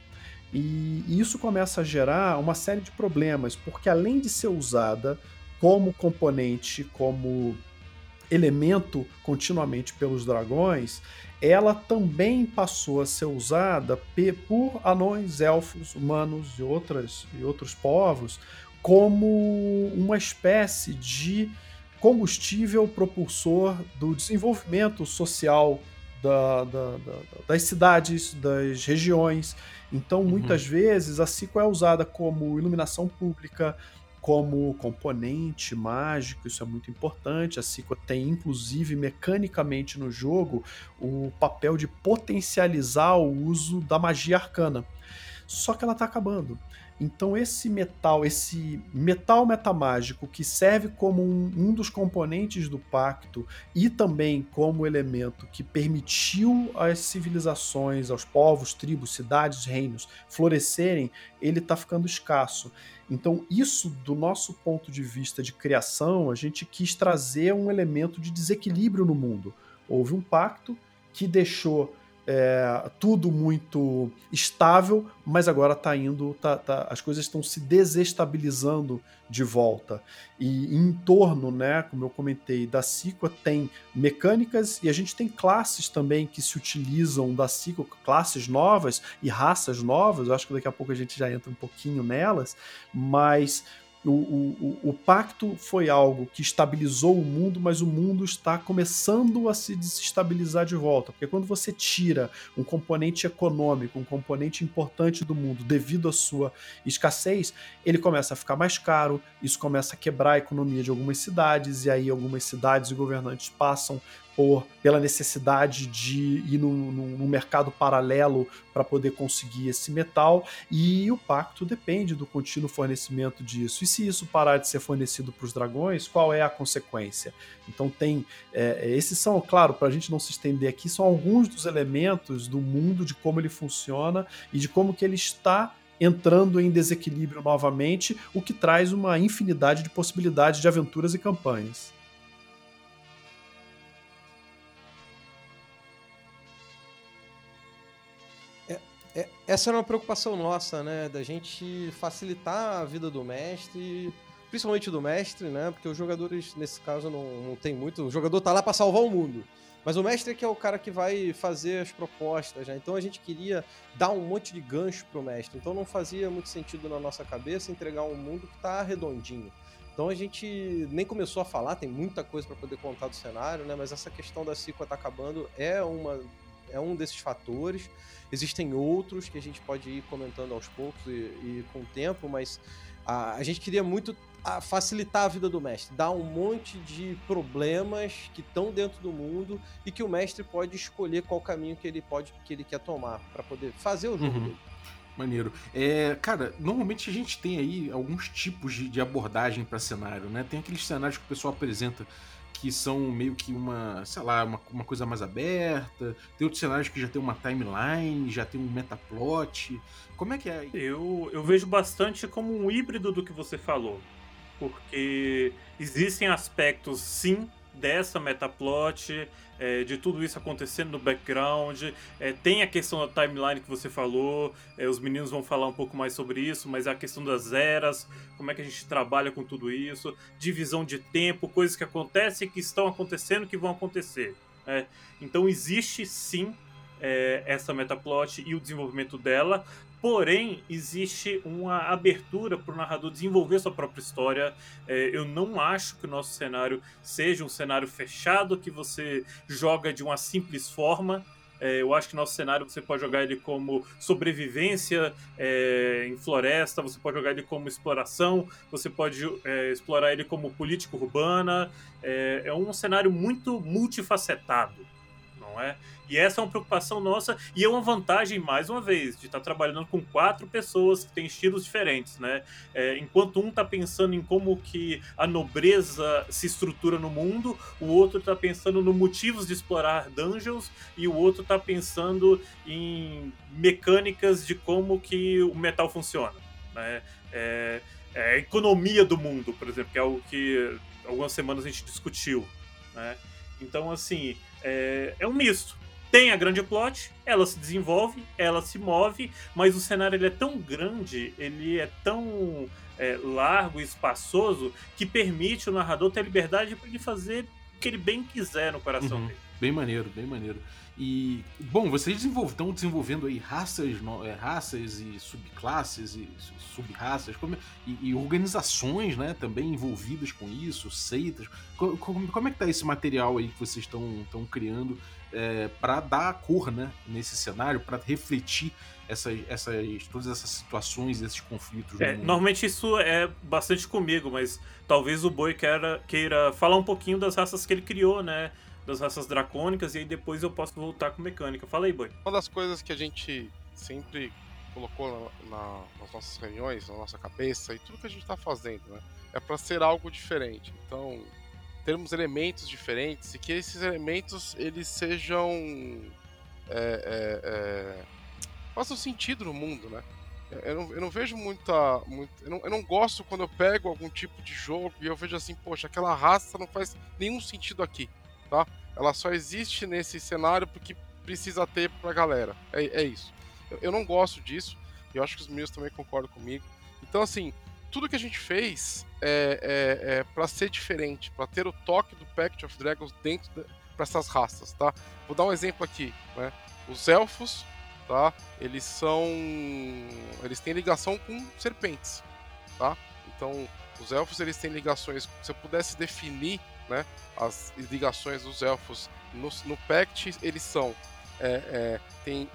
E isso começa a gerar uma série de problemas, porque além de ser usada como componente, como elemento continuamente pelos dragões, ela também passou a ser usada por anões, elfos, humanos e, outras, e outros povos como uma espécie de combustível propulsor do desenvolvimento social da, da, da, das cidades, das regiões. Então, muitas uhum. vezes, a Cico é usada como iluminação pública, como componente mágico, isso é muito importante. A Cico tem, inclusive, mecanicamente no jogo, o papel de potencializar o uso da magia arcana. só que ela está acabando. Então esse metal, esse metal metamágico que serve como um, um, dos componentes do pacto e também como elemento que permitiu às civilizações, aos povos, tribos, cidades, reinos florescerem, ele está ficando escasso. Então isso, do nosso ponto de vista de criação, a gente quis trazer um elemento de desequilíbrio no mundo. Houve um pacto que deixou é, tudo muito estável, mas agora está indo, tá, tá, as coisas estão se desestabilizando de volta. E em torno, né, como eu comentei, da Cicua tem mecânicas e a gente tem classes também que se utilizam da Cicua, classes novas e raças novas. Eu acho que daqui a pouco a gente já entra um pouquinho nelas, mas o, o, o, pacto foi algo que estabilizou o mundo, mas o mundo está começando a se desestabilizar de volta. Porque quando você tira um componente econômico, um componente importante do mundo, devido à sua escassez, ele começa a ficar mais caro, isso começa a quebrar a economia de algumas cidades, e aí algumas cidades e governantes passam pela necessidade de ir no, no, no mercado paralelo para poder conseguir esse metal, e o pacto depende do contínuo fornecimento disso. E se isso parar de ser fornecido para os dragões, qual é a consequência? Então tem. É, esses são, claro, para a gente não se estender aqui, são alguns dos elementos do mundo, de como ele funciona e de como que ele está entrando em desequilíbrio novamente, o que traz uma infinidade de possibilidades de aventuras e campanhas. Essa era uma preocupação nossa, né? Da gente facilitar a vida do mestre, principalmente do mestre, né? Porque os jogadores, nesse caso, não, não tem muito. O jogador tá lá para salvar o mundo. Mas o mestre é que é o cara que vai fazer as propostas, né? Então a gente queria dar um monte de gancho pro mestre. Então não fazia muito sentido na nossa cabeça entregar um mundo que tá redondinho. Então a gente nem começou a falar, tem muita coisa para poder contar do cenário, né? Mas essa questão da Cicla tá acabando é uma é um desses fatores. Existem outros que a gente pode ir comentando aos poucos e, e com o tempo, mas a, a gente queria muito a facilitar a vida do mestre, dar um monte de problemas que estão dentro do mundo e que o mestre pode escolher qual caminho que ele pode que ele quer tomar para poder fazer o jogo uhum. dele. Maneiro. É, cara, normalmente a gente tem aí alguns tipos de, de abordagem para cenário, né? Tem aqueles cenários que o pessoal apresenta que são meio que uma, sei lá, uma, uma coisa mais aberta. Tem outros cenários que já tem uma timeline, já tem um metaplot. Como é que é? Eu, eu vejo bastante como um híbrido do que você falou. Porque existem aspectos, sim, dessa metaplot, é, de tudo isso acontecendo no background. É, tem a questão da timeline que você falou, é, os meninos vão falar um pouco mais sobre isso, mas é a questão das eras, como é que a gente trabalha com tudo isso, divisão de tempo, coisas que acontecem, que estão acontecendo, que vão acontecer. Né? Então existe sim é, essa metaplot e o desenvolvimento dela, Porém, existe uma abertura para o narrador desenvolver sua própria história. É, eu não acho que o nosso cenário seja um cenário fechado que você joga de uma simples forma. É, eu acho que nosso cenário você pode jogar ele como sobrevivência é, em floresta, você pode jogar ele como exploração, você pode é, explorar ele como política urbana. É, é um cenário muito multifacetado, é? E essa é uma preocupação nossa e é uma vantagem, mais uma vez, de estar tá trabalhando com quatro pessoas que têm estilos diferentes, né? É, enquanto um está pensando em como que a nobreza se estrutura no mundo, o outro está pensando no motivos de explorar dungeons e o outro está pensando em mecânicas de como que o metal funciona, né? É, é a economia do mundo, por exemplo, que é algo que algumas semanas a gente discutiu, né? Então, assim, é, é um misto tem a grande plot, ela se desenvolve, ela se move, mas o cenário ele é tão grande, ele é tão é, largo e espaçoso que permite o narrador ter liberdade para ele fazer o que ele bem quiser no coração uhum. dele. Bem maneiro, bem maneiro. E, bom, vocês estão desenvolvendo aí raças, é, raças e subclasses e sub-raças e, e, organizações, né, também envolvidas com isso, seitas. Como, como, é que tá esse material aí que vocês estão criando é, para dar cor, né, nesse cenário, para refletir essas, essas, todas essas situações, esses conflitos. É, normalmente isso é bastante comigo, mas talvez o Boi queira, queira falar um pouquinho das raças que ele criou, né? Das raças dracônicas, e aí depois eu posso voltar com mecânica. Fala aí, Boi. Uma das coisas que a gente sempre colocou na, na, nas nossas reuniões, na nossa cabeça e tudo que a gente está fazendo, né? É para ser algo diferente. Então, termos elementos diferentes e que esses elementos eles sejam é, é, é, façam sentido no mundo, né? Eu não, eu não vejo muita. Muito, eu, não, eu não gosto quando eu pego algum tipo de jogo e eu vejo assim, poxa, aquela raça não faz nenhum sentido aqui, tá? Ela só existe nesse cenário porque precisa ter pra galera. É, é isso. Eu, eu não gosto disso. E eu acho que os meus também concordam comigo. Então, assim, tudo que a gente fez é, é, é para ser diferente, para ter o toque do Pact of Dragons dentro para essas raças, tá? Vou dar um exemplo aqui, né? Os elfos, tá? Eles são, eles têm ligação com serpentes, tá? Então, os elfos eles têm ligações. Se eu pudesse definir, né, as ligações dos elfos no, no Pact, eles são é, é, tem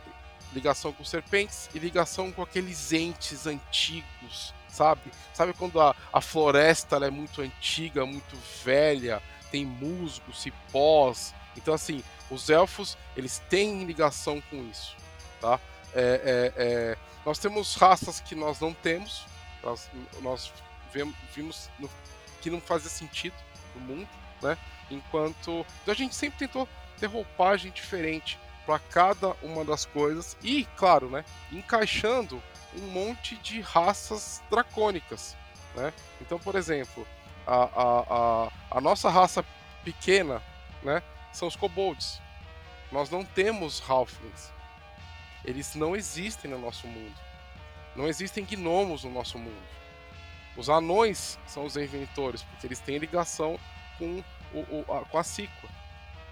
ligação com serpentes e ligação com aqueles entes antigos, sabe? Sabe quando a, a floresta é muito antiga, muito velha, tem musgo, cipós. Então, assim, os elfos, eles têm ligação com isso, tá? É, é, é, nós temos raças que nós não temos, nós, nós vimos no, que não fazia sentido no mundo, né? Enquanto então a gente sempre tentou ter roupagem diferente para cada uma das coisas e, claro, né, encaixando um monte de raças dracônicas, né? Então, por exemplo, a, a, a, a nossa raça pequena, né, são os kobolds. Nós não temos halflings. Eles não existem no nosso mundo. Não existem gnomos no nosso mundo. Os anões são os inventores, porque eles têm ligação com, o, a, com a Cicua,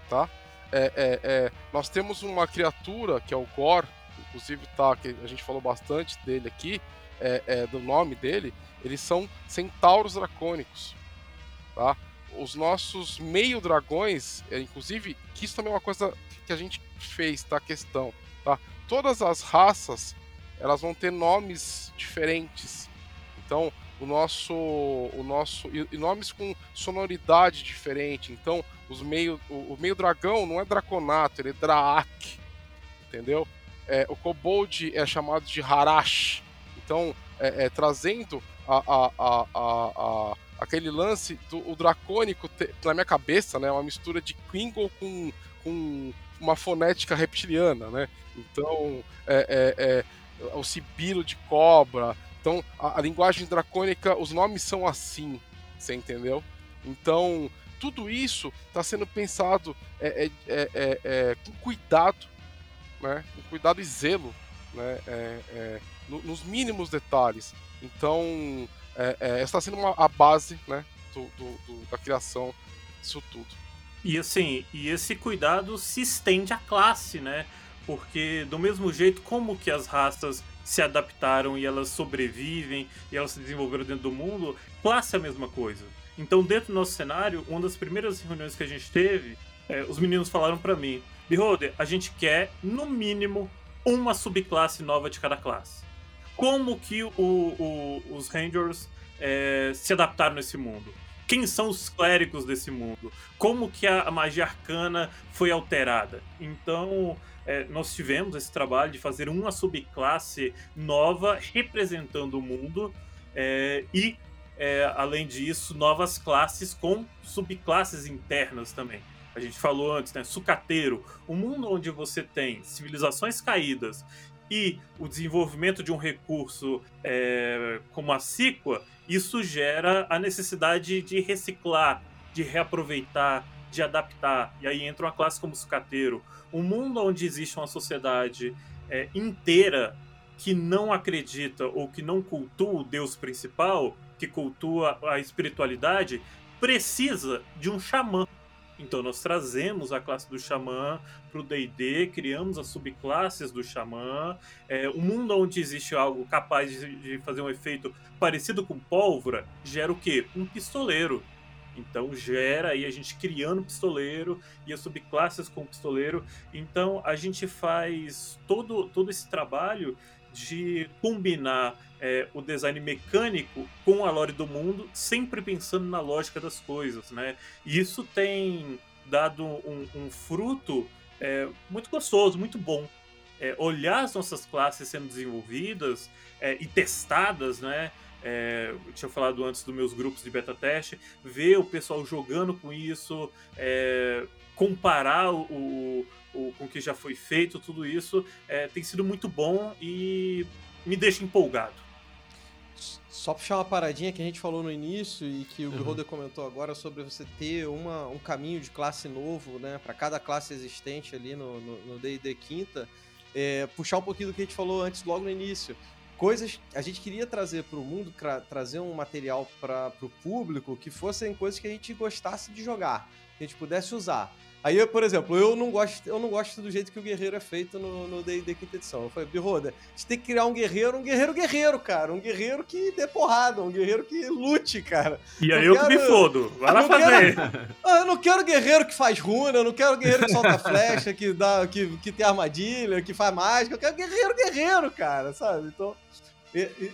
tá? é, é, é, nós temos uma criatura que é o Gor, inclusive tá, que a gente falou bastante dele aqui, é, é, do nome dele, eles são centauros dracônicos, tá? Os nossos meio dragões, é, inclusive, que isso também é uma coisa que a gente fez, tá? Questão, tá? Todas as raças, elas vão ter nomes diferentes. Então, o nosso, o nosso e, e nomes com sonoridade diferente. Então, os meio, o, o, meio dragão não é Draconato, ele é Draak, entendeu? É, o Kobold é chamado de Harash. Então, é, é, trazendo a, a, a, aquele lance do o dracônico, te, na minha cabeça, né, uma mistura de Kringle com, com uma fonética reptiliana, né? Então, é, é, é o sibilo de cobra, então, a, a, linguagem dracônica, os nomes são assim, você entendeu? Então, tudo isso está sendo pensado é, é, é, é, é, com cuidado, né? com cuidado e zelo, né? É, no, nos mínimos detalhes. Então, está sendo uma, a base né? Do, do, do, da criação disso tudo. E assim, e esse cuidado se estende à classe, né? Porque do mesmo jeito como que as raças se adaptaram e elas sobrevivem e elas se desenvolveram dentro do mundo, classe é a mesma coisa. Então, dentro do nosso cenário, uma das primeiras reuniões que a gente teve, é, os meninos falaram para mim: Beholder, a gente quer, no mínimo, uma subclasse nova de cada classe. Como que o, o, os Rangers é, se adaptaram nesse mundo? Quem são os clérigos desse mundo? Como que a, a magia arcana foi alterada? Então, é, nós tivemos esse trabalho de fazer uma subclasse nova representando o mundo é, e, é, além disso, novas classes com subclasses internas também. A gente falou antes, né? Sucateiro, um mundo onde você tem civilizações caídas e o desenvolvimento de um recurso é, como a Cicua, isso gera a necessidade de reciclar, de reaproveitar, de adaptar. E aí entra uma classe como sucateiro. Um mundo onde existe uma sociedade é, inteira que não acredita ou que não cultua o Deus principal, que cultua a espiritualidade, precisa de um xamã. Então nós trazemos a classe do xamã para o D&D, criamos as subclasses do xamã. É, um mundo onde existe algo capaz de, de fazer um efeito parecido com pólvora gera o quê? Um pistoleiro. Então gera aí a gente criando pistoleiro e as subclasses com pistoleiro. Então a gente faz todo, todo esse trabalho de combinar é, o design mecânico com a lore do mundo, sempre pensando na lógica das coisas, né? E isso tem dado um, um fruto é, muito gostoso, muito bom. é, olhar as nossas classes sendo desenvolvidas é, e testadas, né? É, eu tinha falado antes dos meus grupos de beta teste, ver o pessoal jogando com isso, é, comparar o, o, o, com o que já foi feito, tudo isso é, tem sido muito bom e me deixa empolgado. Só puxar uma paradinha que a gente falou no início e que o uhum. comentou agora sobre você ter uma, um caminho de classe novo, né, para cada classe existente ali no D&D quinta, é, puxar um pouquinho do que a gente falou antes, logo no início. Coisas a gente queria trazer para o mundo, trazer um material para o público que fossem coisas que a gente gostasse de jogar, que a gente pudesse usar. Aí, por exemplo, eu não gosto, eu não gosto do jeito que o guerreiro é feito no D&D quinta edição. Eu falei, Birroda, a gente tem que criar um guerreiro, um guerreiro guerreiro, cara. Um guerreiro que dê porrada, um guerreiro que lute, cara. E aí eu, quero... que me fodo. Vai lá fazer. Quero... Ah, eu não quero guerreiro que faz runa, eu não quero guerreiro que solta flecha, que, dá, que, que tem armadilha, que faz mágica. Eu quero guerreiro guerreiro, cara, sabe? Então... E, e...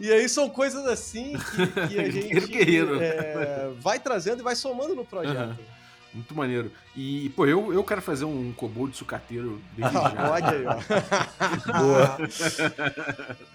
E aí são coisas assim que, que a gente guerreiro, guerreiro. É, vai trazendo e vai somando no projeto. Uhum. Muito maneiro. E, pô, eu, eu quero fazer um kobold sucateiro desde já. Pode aí, ó. Boa.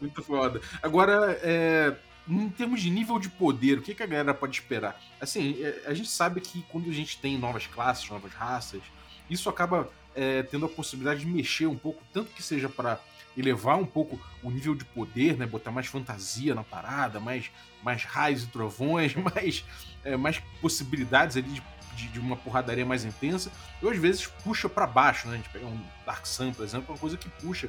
Muito foda. Agora, é, em termos de nível de poder, o que, que a galera pode esperar? Assim, é, a gente sabe que quando a gente tem novas classes, novas raças, isso acaba é, tendo a possibilidade de mexer um pouco, tanto que seja para elevar um pouco o nível de poder, né? Botar mais fantasia na parada, mais, mais raios e trovões, mais, é, mais possibilidades ali de de, de, uma porradaria mais intensa, ou às vezes puxa para baixo, né? A gente pega um Dark Sun, por exemplo, uma coisa que puxa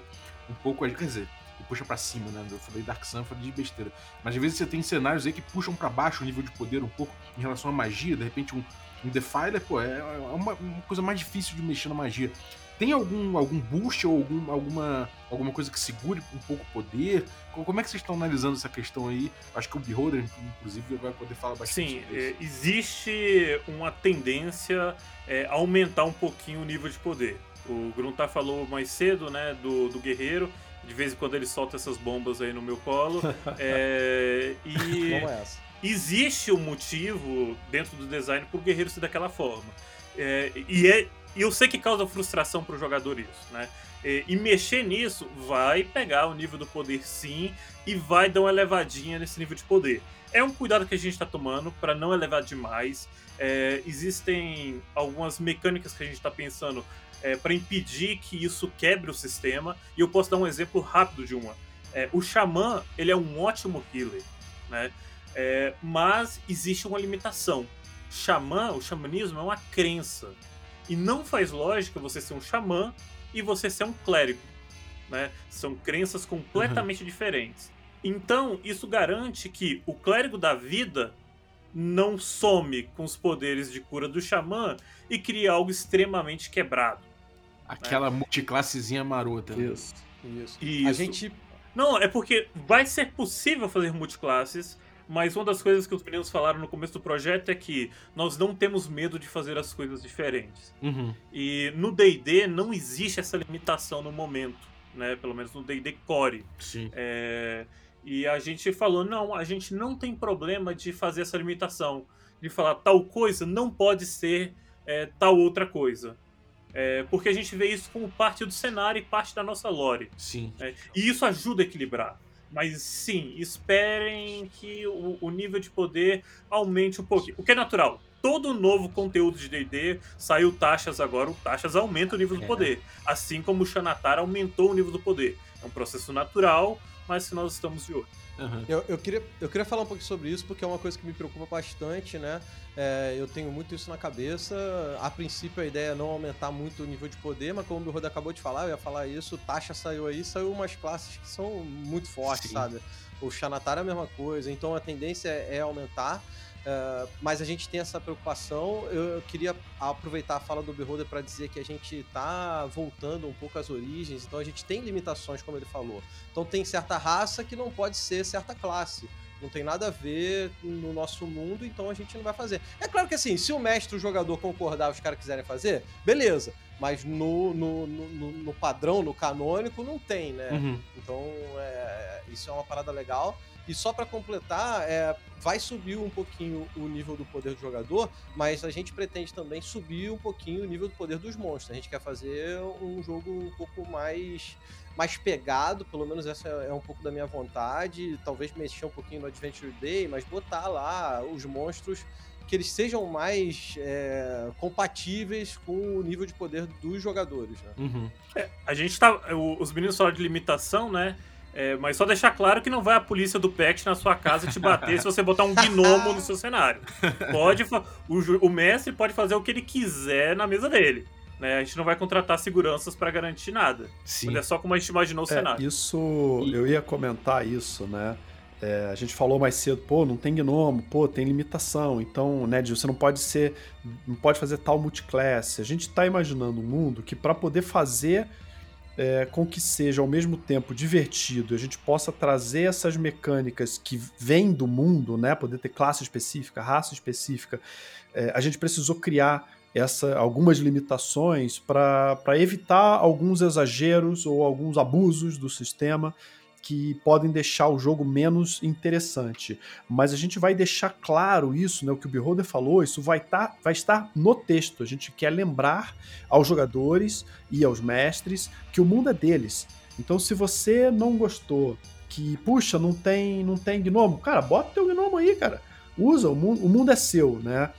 um pouco, quer dizer, que puxa para cima, né? Eu falei Dark Sun, falei de besteira. Mas às vezes você tem cenários aí que puxam para baixo o nível de poder um pouco em relação à magia, de repente um, um Defiler, pô, é, é uma, uma coisa mais difícil de mexer na magia. Tem algum, algum boost ou algum, alguma, alguma coisa que segure um pouco o poder? Como é que vocês estão analisando essa questão aí? Acho que o Beholder, inclusive, vai poder falar bastante Sim, sobre isso. É, existe uma tendência é, a aumentar um pouquinho o nível de poder. O Gruntar falou mais cedo, né, do, do guerreiro. De vez em quando ele solta essas bombas aí no meu colo. é, e é existe um motivo dentro do design para o guerreiro ser daquela forma. É, e é e eu sei que causa frustração para o jogador isso, né? E, e, mexer nisso vai pegar o nível do poder sim e vai dar uma elevadinha nesse nível de poder. É um cuidado que a gente está tomando para não elevar demais. É, existem algumas mecânicas que a gente está pensando é, para impedir que isso quebre o sistema. E eu posso dar um exemplo rápido de uma. É, o Xamã ele é um ótimo healer, né? É, mas existe uma limitação. Xamã, o xamanismo é uma crença. E não faz lógica você ser um xamã e você ser um clérigo. Né? São crenças completamente uhum. diferentes. Então, isso garante que o clérigo da vida não some com os poderes de cura do xamã e cria algo extremamente quebrado. Aquela né? multiclassezinha marota. Né? Isso. Isso. Isso. A gente. Não, é porque vai ser possível fazer multiclasses mas uma das coisas que os meninos falaram no começo do projeto é que nós não temos medo de fazer as coisas diferentes. Uhum. E no DD não existe essa limitação no momento, né? Pelo menos no DD Core. Sim. É... E a gente falou: não, a gente não tem problema de fazer essa limitação. De falar tal coisa não pode ser é, tal outra coisa. É, porque a gente vê isso como parte do cenário e parte da nossa lore. Sim. É, e isso ajuda a equilibrar. Mas sim, esperem que o, o nível de poder aumente um pouquinho. O que é natural todo novo conteúdo de D&D saiu taxas agora, o taxas aumenta o nível do é. poder, assim como o Xanatar aumentou o nível do poder. É um processo natural, mas que nós estamos de olho. Uhum. Eu, eu, queria, eu queria falar um pouco sobre isso, porque é uma coisa que me preocupa bastante, né? É, eu tenho muito isso na cabeça. A princípio, a ideia é não aumentar muito o nível de poder, mas como o Roda acabou de falar, eu ia falar isso, taxa saiu aí, saiu umas classes que são muito fortes, Sim. sabe? O Xanatar é a mesma coisa, então a tendência é, é aumentar. Uh, mas a gente tem essa preocupação. Eu, eu queria aproveitar a fala do Beholder para dizer que a gente está voltando um pouco às origens, então a gente tem limitações, como ele falou. Então tem certa raça que não pode ser certa classe. Não tem nada a ver no nosso mundo, então a gente não vai fazer. É claro que assim, se o mestre e o jogador concordar e os caras quiserem fazer, beleza. Mas no, no, no, no, padrão, no canônico, não tem, né? Uhum. Então, é, Isso é uma parada legal. E só para completar, é, vai subir um pouquinho o nível do poder do jogador, mas a gente pretende também subir um pouquinho o nível do poder dos monstros. A gente quer fazer um jogo um pouco mais mais pegado, pelo menos essa é um pouco da minha vontade, talvez mexer um pouquinho no Adventure Day, mas botar lá os monstros que eles sejam mais é, compatíveis com o nível de poder dos jogadores. Né? Uhum. É, a gente tá. Os meninos falaram de limitação, né? É, mas só deixar claro que não vai a polícia do PECT na sua casa te bater se você botar um gnomo no seu cenário. Pode, o, o mestre pode fazer o que ele quiser na mesa dele. Né? A gente não vai contratar seguranças para garantir nada. Sim. é só como a gente imaginou o é, cenário. Isso, eu ia comentar isso, né? É, a gente falou mais cedo, pô, não tem gnomo, pô, tem limitação. Então, né, você não pode ser, não pode fazer tal multiclass. A gente está imaginando um mundo que para poder fazer é, com que seja ao mesmo tempo divertido, a gente possa trazer essas mecânicas que vêm do mundo, né, poder ter classe específica, raça específica, é, a gente precisou criar essa, algumas limitações para evitar alguns exageros ou alguns abusos do sistema que podem deixar o jogo menos interessante. Mas a gente vai deixar claro isso, né, o que o Beholder falou, isso vai, tá, vai estar no texto. A gente quer lembrar aos jogadores e aos mestres que o mundo é deles. Então, se você não gostou, que, puxa, não tem, não tem gnomo, cara, bota teu gnomo aí, cara. Usa, o mundo, o mundo é seu, né?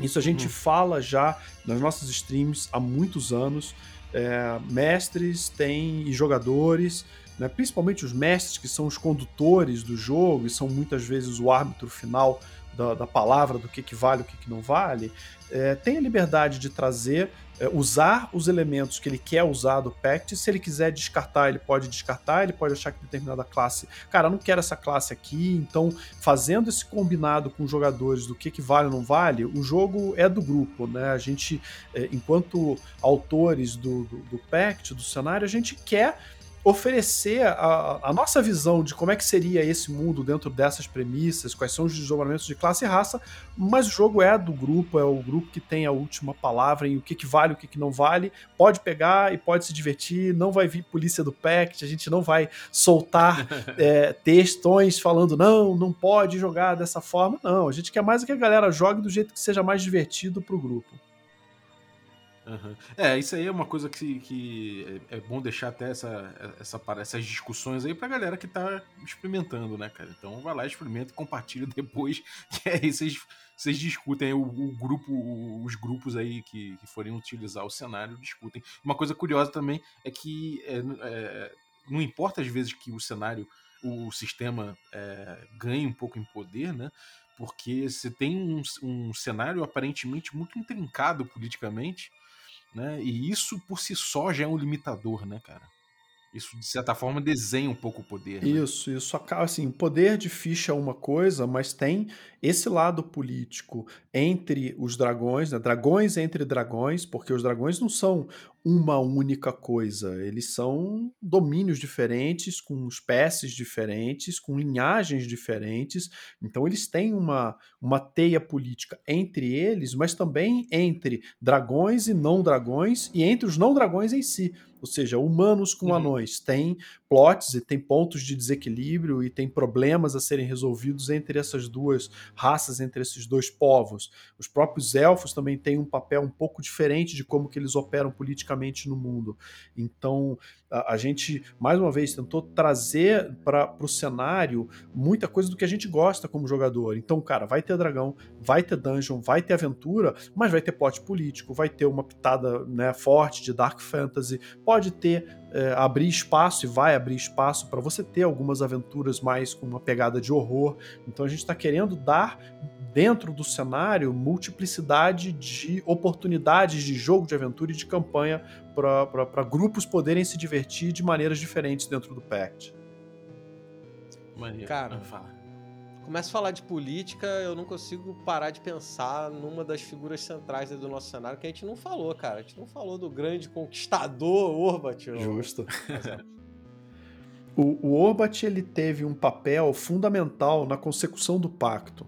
Isso a gente uhum. fala já nas nossas streams há muitos anos. É, mestres têm e jogadores, né, principalmente os mestres que são os condutores do jogo e são muitas vezes o árbitro final da, da palavra do que, que vale o que, que não vale, é, tem a liberdade de trazer, é, usar os elementos que ele quer usar do Pact. Se ele quiser descartar, ele pode descartar, ele pode achar que determinada classe, cara, não quero essa classe aqui, então fazendo esse combinado com os jogadores do que, que vale ou não vale, o jogo é do grupo, né? A gente, é, enquanto autores do, do, do Pact, do cenário, a gente quer oferecer a, a, nossa visão de como é que seria esse mundo dentro dessas premissas, quais são os desdobramentos de classe e raça, mas o jogo é do grupo, é o grupo que tem a última palavra em o que, que vale, o que, que não vale, pode pegar e pode se divertir, não vai vir polícia do PACT, a gente não vai soltar é, textões falando não, não pode jogar dessa forma, não, a gente quer mais que a galera jogue do jeito que seja mais divertido para o grupo. Uhum. É, isso aí é uma coisa que, que é, é bom deixar até essa, essa, essas discussões aí pra galera que tá experimentando, né, cara? Então vai lá, experimenta compartilha depois, que aí vocês, vocês discutem o, o, grupo, os grupos aí que, que forem utilizar o cenário discutem. Uma coisa curiosa também é que é, é, não importa às vezes que o cenário, o sistema é, ganhe um pouco em poder, né? Porque você tem um, um cenário aparentemente muito intrincado politicamente né? E isso por si só já é um limitador, né, cara? Isso, de certa forma, desenha um pouco o poder. Né? Isso, isso acaba assim, poder de ficha é uma coisa, mas tem esse lado político entre os dragões, né? dragões entre dragões, porque os dragões não são uma única coisa, eles são domínios diferentes, com espécies diferentes, com linhagens diferentes, então eles têm uma, uma teia política entre eles, mas também entre dragões e não dragões, e entre os não dragões em si ou seja, humanos com uhum. anões. Tem plots e tem pontos de desequilíbrio e tem problemas a serem resolvidos entre essas duas raças, entre esses dois povos. Os próprios elfos também têm um papel um pouco diferente de como que eles operam politicamente no mundo. Então, a, a gente, mais uma vez, tentou trazer para o cenário muita coisa do que a gente gosta como jogador. Então, cara, vai ter dragão, vai ter dungeon, vai ter aventura, mas vai ter plot político, vai ter uma pitada né, forte de dark fantasy, pode ter é, abrir espaço e vai abrir espaço para você ter algumas aventuras mais com uma pegada de horror. Então a gente está querendo dar dentro do cenário multiplicidade de oportunidades de jogo de aventura e de campanha para grupos poderem se divertir de maneiras diferentes dentro do Pact. Cara, começa a falar de política, eu não consigo parar de pensar numa das figuras centrais do nosso cenário que a gente não falou, cara. A gente não falou do grande conquistador Orbat. Justo. o, o Orbat ele teve um papel fundamental na consecução do pacto.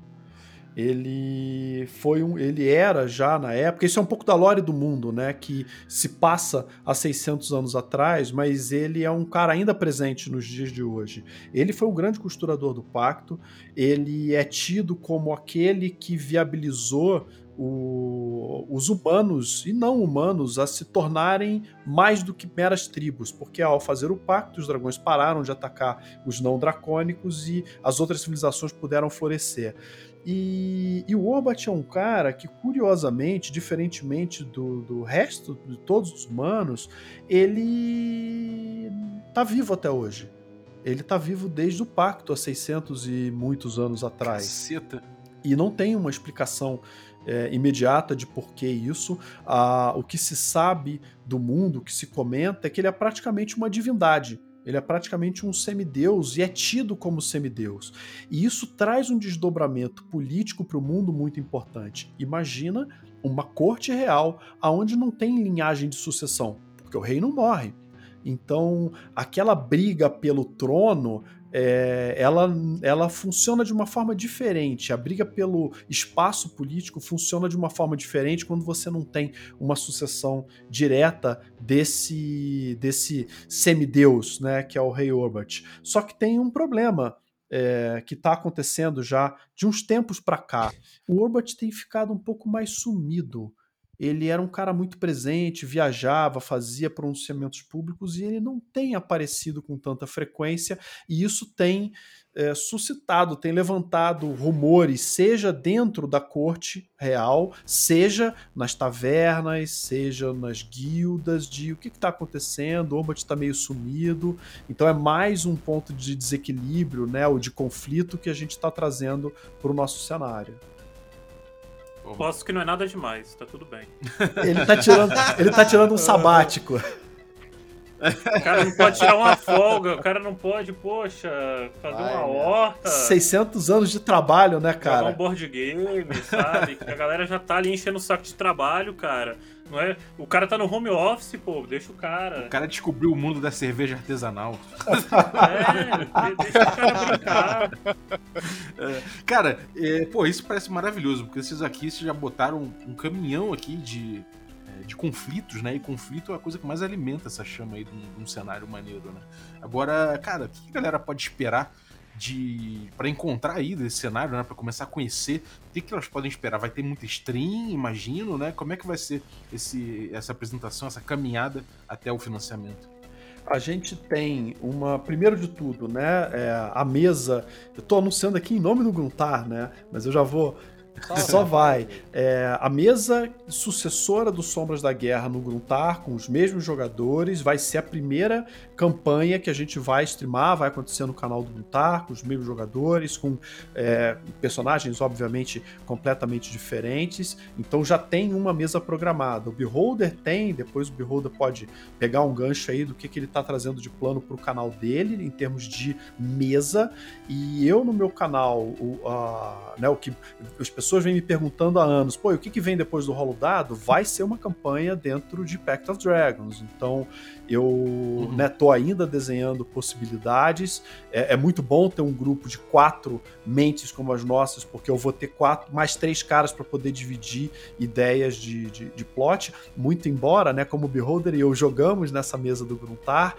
Ele foi um, ele era já na época, isso é um pouco da lore do mundo, né, que se passa há 600 anos atrás, mas ele é um cara ainda presente nos dias de hoje. Ele foi o grande costurador do pacto, ele é tido como aquele que viabilizou o, os humanos e não humanos a se tornarem mais do que meras tribos, porque ao fazer o pacto, os dragões pararam de atacar os não dracônicos e as outras civilizações puderam florescer. E, e, o Orbat é um cara que, curiosamente, diferentemente do, do resto de todos os humanos, ele tá vivo até hoje. Ele tá vivo desde o pacto, há 600 e muitos anos atrás. Caceta. E não tem uma explicação é, imediata de por que isso. Ah, o que se sabe do mundo, o que se comenta, é que ele é praticamente uma divindade. Ele é praticamente um semideus e é tido como semideus. E isso traz um desdobramento político para o mundo muito importante. Imagina uma corte real aonde não tem linhagem de sucessão, porque o rei não morre. Então, aquela briga pelo trono é, ela, ela funciona de uma forma diferente. A briga pelo espaço político funciona de uma forma diferente quando você não tem uma sucessão direta desse, desse semideus, né, que é o rei Orbat. Só que tem um problema. É, que está acontecendo já de uns tempos para cá. O Orbat tem ficado um pouco mais sumido ele era um cara muito presente, viajava, fazia pronunciamentos públicos e ele não tem aparecido com tanta frequência, e isso tem é, suscitado, tem levantado rumores, seja dentro da corte real, seja nas tavernas, seja nas guildas, de o que está acontecendo, o Ombat está meio sumido. Então é mais um ponto de desequilíbrio, né, ou de conflito que a gente está trazendo para o nosso cenário. Posso que não é nada demais, tá tudo bem. Ele tá tirando, ele tá tirando um sabático. O cara não pode tirar uma folga, o cara não pode, poxa, fazer Ai, uma horta. 600 anos de trabalho, né, cara? Jogar um board game, sabe? a galera já tá ali enchendo o saco de trabalho, cara. Não é? O cara tá no home office, pô, deixa o cara. O cara descobriu o mundo da cerveja artesanal. É, deixa o cara brincar. É, cara, é, pô, isso parece maravilhoso, porque vocês aqui vocês já botaram um caminhão aqui de, é, de conflitos, né? E conflito é a coisa que mais alimenta essa chama aí de um, de um cenário maneiro, né? Agora, cara, o que a galera pode esperar de para encontrar aí desse cenário, né, para começar a conhecer, o que, que elas podem esperar? Vai ter muita stream, imagino, né? Como é que vai ser esse, essa apresentação, essa caminhada até o financiamento? A gente tem uma, primeiro de tudo, né, é, a mesa. Eu estou anunciando aqui em nome do Gruntar, né? Mas eu já vou só vai. É, a mesa sucessora do Sombras da Guerra no Gruntar, com os mesmos jogadores, vai ser a primeira campanha que a gente vai streamar, vai acontecer no canal do Gruntar, com os mesmos jogadores, com é, personagens, obviamente, completamente diferentes. Então já tem uma mesa programada. O Beholder tem, depois o Beholder pode pegar um gancho aí do que, que ele está trazendo de plano para o canal dele, em termos de mesa. E eu, no meu canal, o, a, né, o que as pessoas pessoas vêm me perguntando há anos, pô, o que, que vem depois do rolo dado? Vai ser uma campanha dentro de Pact of Dragons. Então, eu uhum. né, tô ainda desenhando possibilidades. É, é, muito bom ter um grupo de quatro mentes como as nossas, porque eu vou ter quatro, mais três caras para poder dividir ideias de, de, de, plot. Muito embora, né, como o Beholder e eu jogamos nessa mesa do Gruntar,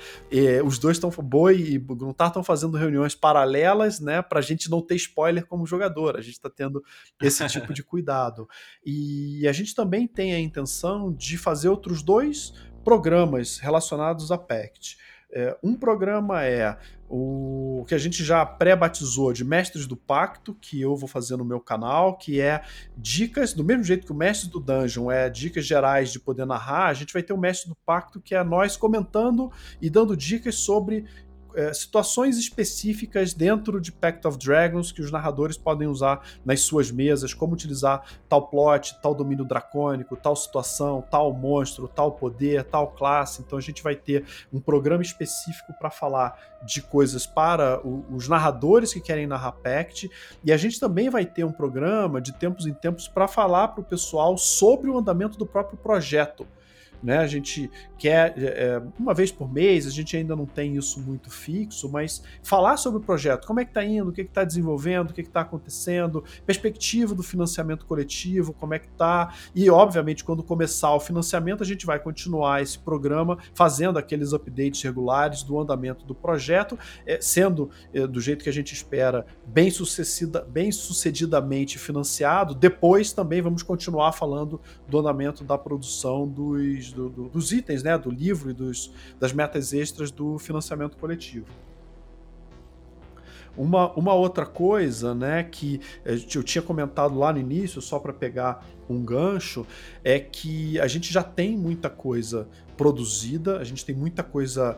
os dois estão, Boi e Gruntar estão fazendo reuniões paralelas, né, para a gente não ter spoiler como jogador. A gente está tendo esse tipo de cuidado. E a gente também tem a intenção de fazer outros dois programas relacionados a PACT. É, um programa é o que a gente já pré-batizou de Mestres do Pacto, que eu vou fazer no meu canal, que é dicas, do mesmo jeito que o Mestre do Dungeon é dicas gerais de poder narrar, a gente vai ter o Mestre do Pacto, que é nós comentando e dando dicas sobre é, situações específicas dentro de Pact of Dragons que os narradores podem usar nas suas mesas, como utilizar tal plot, tal domínio dracônico, tal situação, tal monstro, tal poder, tal classe. Então a gente vai ter um programa específico para falar de coisas para o, os narradores que querem narrar Pact, e a gente também vai ter um programa de tempos em tempos para falar para o pessoal sobre o andamento do próprio projeto. Né? A gente quer é, uma vez por mês, a gente ainda não tem isso muito fixo, mas falar sobre o projeto, como é que está indo, o que está desenvolvendo, o que está acontecendo, perspectiva do financiamento coletivo, como é que está, e obviamente quando começar o financiamento a gente vai continuar esse programa fazendo aqueles updates regulares do andamento do projeto, é, sendo é, do jeito que a gente espera bem, sucedida, bem sucedidamente financiado. Depois também vamos continuar falando do andamento da produção dos, do, do, dos itens, né, do livro e dos, das metas extras do financiamento coletivo. Uma, uma outra coisa, né, que eu tinha comentado lá no início, só para pegar um gancho, é que a gente já tem muita coisa produzida, a gente tem muita coisa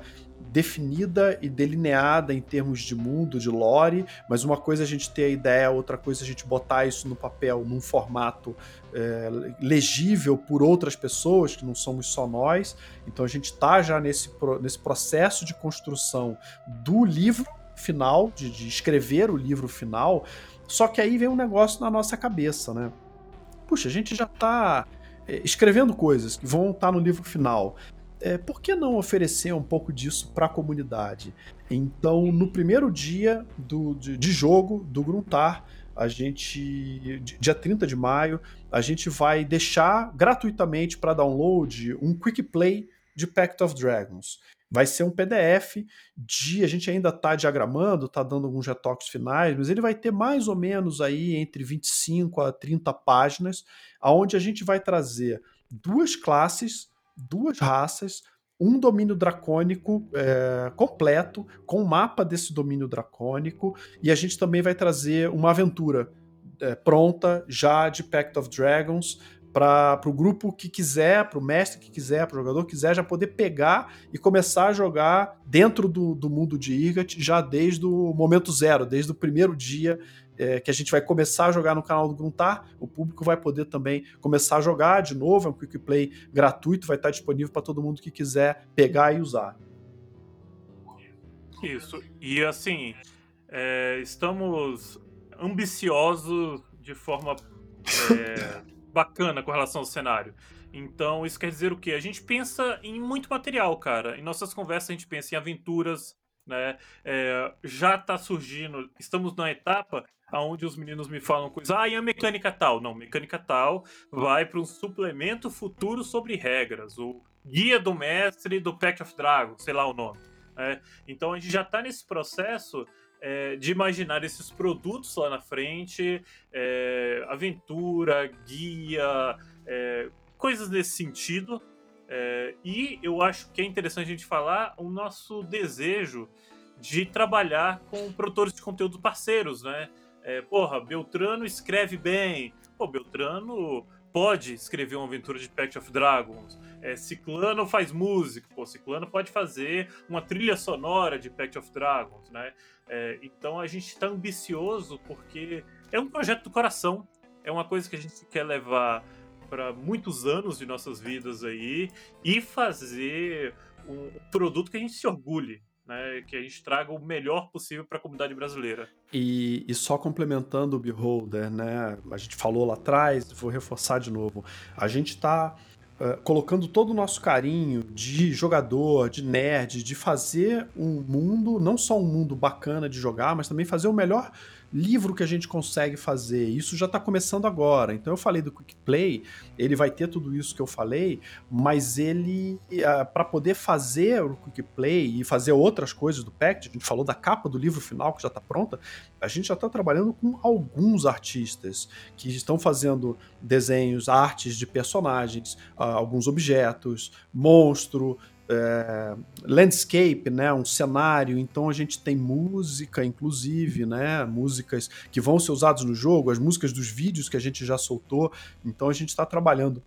definida e delineada em termos de mundo, de lore, mas uma coisa a gente ter a ideia, outra coisa a gente botar isso no papel num formato é, legível por outras pessoas, que não somos só nós. Então a gente está já nesse, nesse processo de construção do livro final, de, de escrever o livro final, só que aí vem um negócio na nossa cabeça, né? Puxa, a gente já está é, escrevendo coisas que vão estar tá no livro final. É, por que não oferecer um pouco disso para a comunidade? Então, no primeiro dia do, de, de jogo do Gruntar, a gente, dia 30 de maio, a gente vai deixar gratuitamente para download um quick play de Pact of Dragons. Vai ser um PDF de. A gente ainda está diagramando, está dando alguns retoques finais, mas ele vai ter mais ou menos aí entre 25 a 30 páginas, aonde a gente vai trazer duas classes, duas raças, um domínio dracônico é, completo, com o mapa desse domínio dracônico, e a gente também vai trazer uma aventura é, pronta já de Pact of Dragons para o grupo que quiser, para o mestre que quiser, para o jogador que quiser, já poder pegar e começar a jogar dentro do, do mundo de Irgat já desde o momento zero, desde o primeiro dia é, que a gente vai começar a jogar no canal do Gruntar, o público vai poder também começar a jogar de novo, é um quick play gratuito, vai estar disponível para todo mundo que quiser pegar e usar. Isso, e assim, é, estamos ambiciosos de forma é, bacana com relação ao cenário. Então, isso quer dizer o quê? A gente pensa em muito material, cara. Em nossas conversas, a gente pensa em aventuras, né? É, já está surgindo, estamos na etapa onde os meninos me falam coisas, ah, e a mecânica tal? Não, mecânica tal vai para um suplemento futuro sobre regras, o guia do mestre do Pact of Dragons, sei lá o nome. Né? Então a gente já está nesse processo é, de imaginar esses produtos lá na frente, é, aventura, guia, é, coisas desse sentido. É, e eu acho que é interessante a gente falar o nosso desejo de trabalhar com produtores de conteúdo parceiros, né? É, porra, Beltrano escreve bem. Pô, Beltrano pode escrever uma aventura de Pact of Dragons. É, Ciclano faz música. Pô, Ciclano pode fazer uma trilha sonora de Pact of Dragons, né? É, então a gente está ambicioso porque é um projeto do coração, é uma coisa que a gente quer levar para muitos anos de nossas vidas aí e fazer um produto que a gente se orgulhe, né, que a gente traga o melhor possível para a comunidade brasileira. E, e, só complementando o Beholder, né, a gente falou lá atrás, vou reforçar de novo, a gente está uh, colocando todo o nosso carinho de jogador, de nerd, de fazer um mundo, não só um mundo bacana de jogar, mas também fazer o melhor livro que a gente consegue fazer. Isso já está começando agora. Então eu falei do Quick Play, ele vai ter tudo isso que eu falei, mas ele, uh, para poder fazer o Quick Play e fazer outras coisas do Pact, a gente falou da capa do livro final que já está pronta, a gente já está trabalhando com alguns artistas que estão fazendo desenhos, artes de personagens, uh, alguns objetos, monstro, é, landscape, né, um cenário, então a gente tem música, inclusive, né, músicas que vão ser usadas no jogo, as músicas dos vídeos que a gente já soltou, então a gente está trabalhando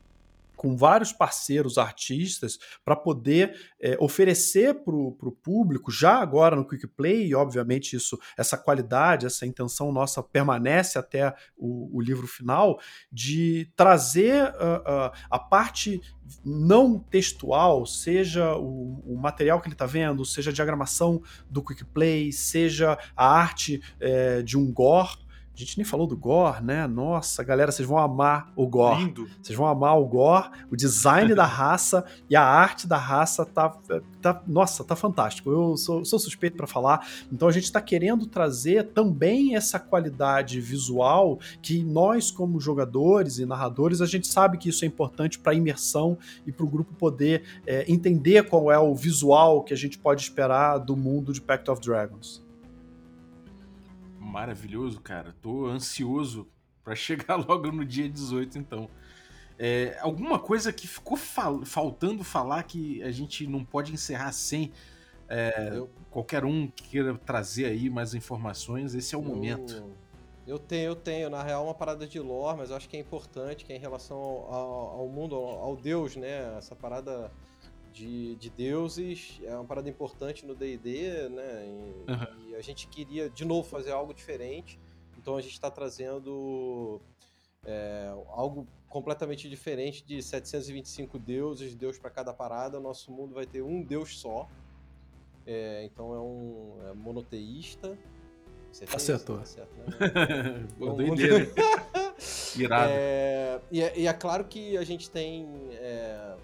com vários parceiros artistas para poder é, oferecer para o público, já agora no Quick Play, e obviamente isso, essa qualidade, essa intenção nossa permanece até o, o livro final, de trazer uh, uh, a parte não textual, seja o, o material que ele está vendo, seja a diagramação do Quick Play, seja a arte é, de um gore gente nem falou do Gore, né? Nossa, galera, vocês vão amar o Gore. Lindo. Vocês vão amar o Gore, o design da raça e a arte da raça tá, tá nossa, tá fantástico. Eu sou, sou suspeito para falar. Então a gente está querendo trazer também essa qualidade visual que nós como jogadores e narradores a gente sabe que isso é importante para a imersão e para o grupo poder é, entender qual é o visual que a gente pode esperar do mundo de Pact of Dragons. Maravilhoso, cara. Tô ansioso para chegar logo no dia 18, então. É, alguma coisa que ficou fal faltando falar que a gente não pode encerrar sem. É, qualquer um que queira trazer aí mais informações, esse é o eu, momento. Eu tenho, eu tenho. Na real, uma parada de lore, mas eu acho que é importante, que é em relação ao, ao, ao mundo, ao, ao, Deus, né? Essa parada de, de deuses é uma parada importante no D&D, né? E, uhum. e, a gente queria, de novo, fazer algo diferente. Então a gente está trazendo é, algo completamente diferente de 725 deuses, deus para cada parada. Nosso mundo vai ter um deus só. É, então é um é monoteísta. Acertou. Tá certo, né? Pô, doideira. Irado. É, e, é, e, é, claro que a gente tem é,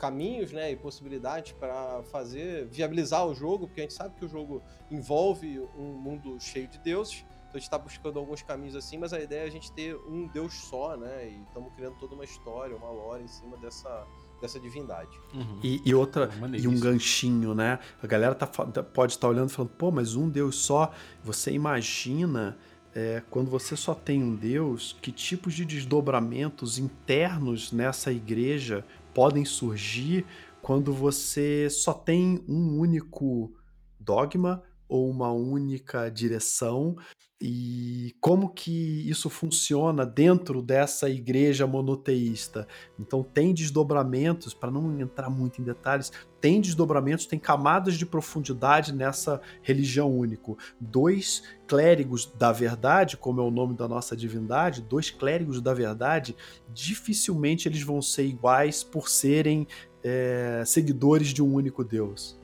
caminhos né, e possibilidades para fazer, viabilizar o jogo, porque a gente sabe que o jogo envolve um mundo cheio de deuses. Então a gente está buscando alguns caminhos assim, mas a ideia é a gente ter um deus só, né? E estamos criando toda uma história, uma lore em cima dessa, dessa divindade. Uhum. E, e, outra, é e um ganchinho, né? A galera tá, tá pode estar tá olhando e falando, pô, mas um deus só. Você imagina. É, quando você só tem um Deus, que tipos de desdobramentos internos nessa igreja podem surgir quando você só tem um único dogma ou uma única direção e como que isso funciona dentro dessa igreja monoteísta. Então tem desdobramentos, para não entrar muito em detalhes, tem desdobramentos, tem camadas de profundidade nessa religião único. Dois clérigos da verdade, como é o nome da nossa divindade, dois clérigos da verdade, dificilmente eles vão ser iguais por serem é, seguidores de um único Deus.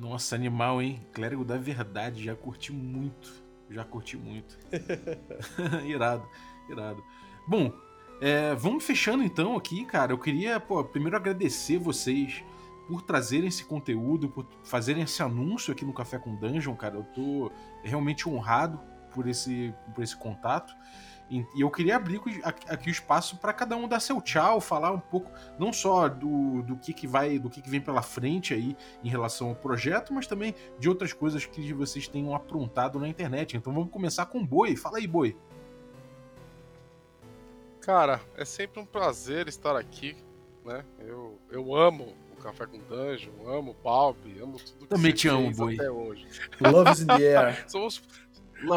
Nossa, animal, hein? Clérigo da Verdade, já curti muito. Já curti muito. irado, irado. Bom, é, vamos fechando então aqui, cara. Eu queria, pô, primeiro agradecer vocês por trazerem esse conteúdo, por fazerem esse anúncio aqui no Café com Dungeon, cara. Eu tô realmente honrado por esse, por esse contato. E eu queria abrir aqui o espaço para cada um dar seu tchau, falar um pouco não só do, do que, que vai, do que, que vem pela frente aí em relação ao projeto, mas também de outras coisas que vocês tenham aprontado na internet. Então vamos começar com o Boi. Fala aí, Boi. Cara, é sempre um prazer estar aqui, né? Eu, eu amo o Café com Dungeon, amo o Palp, amo tudo que Também te amo, Boi. até hoje. Love is in the air. Somos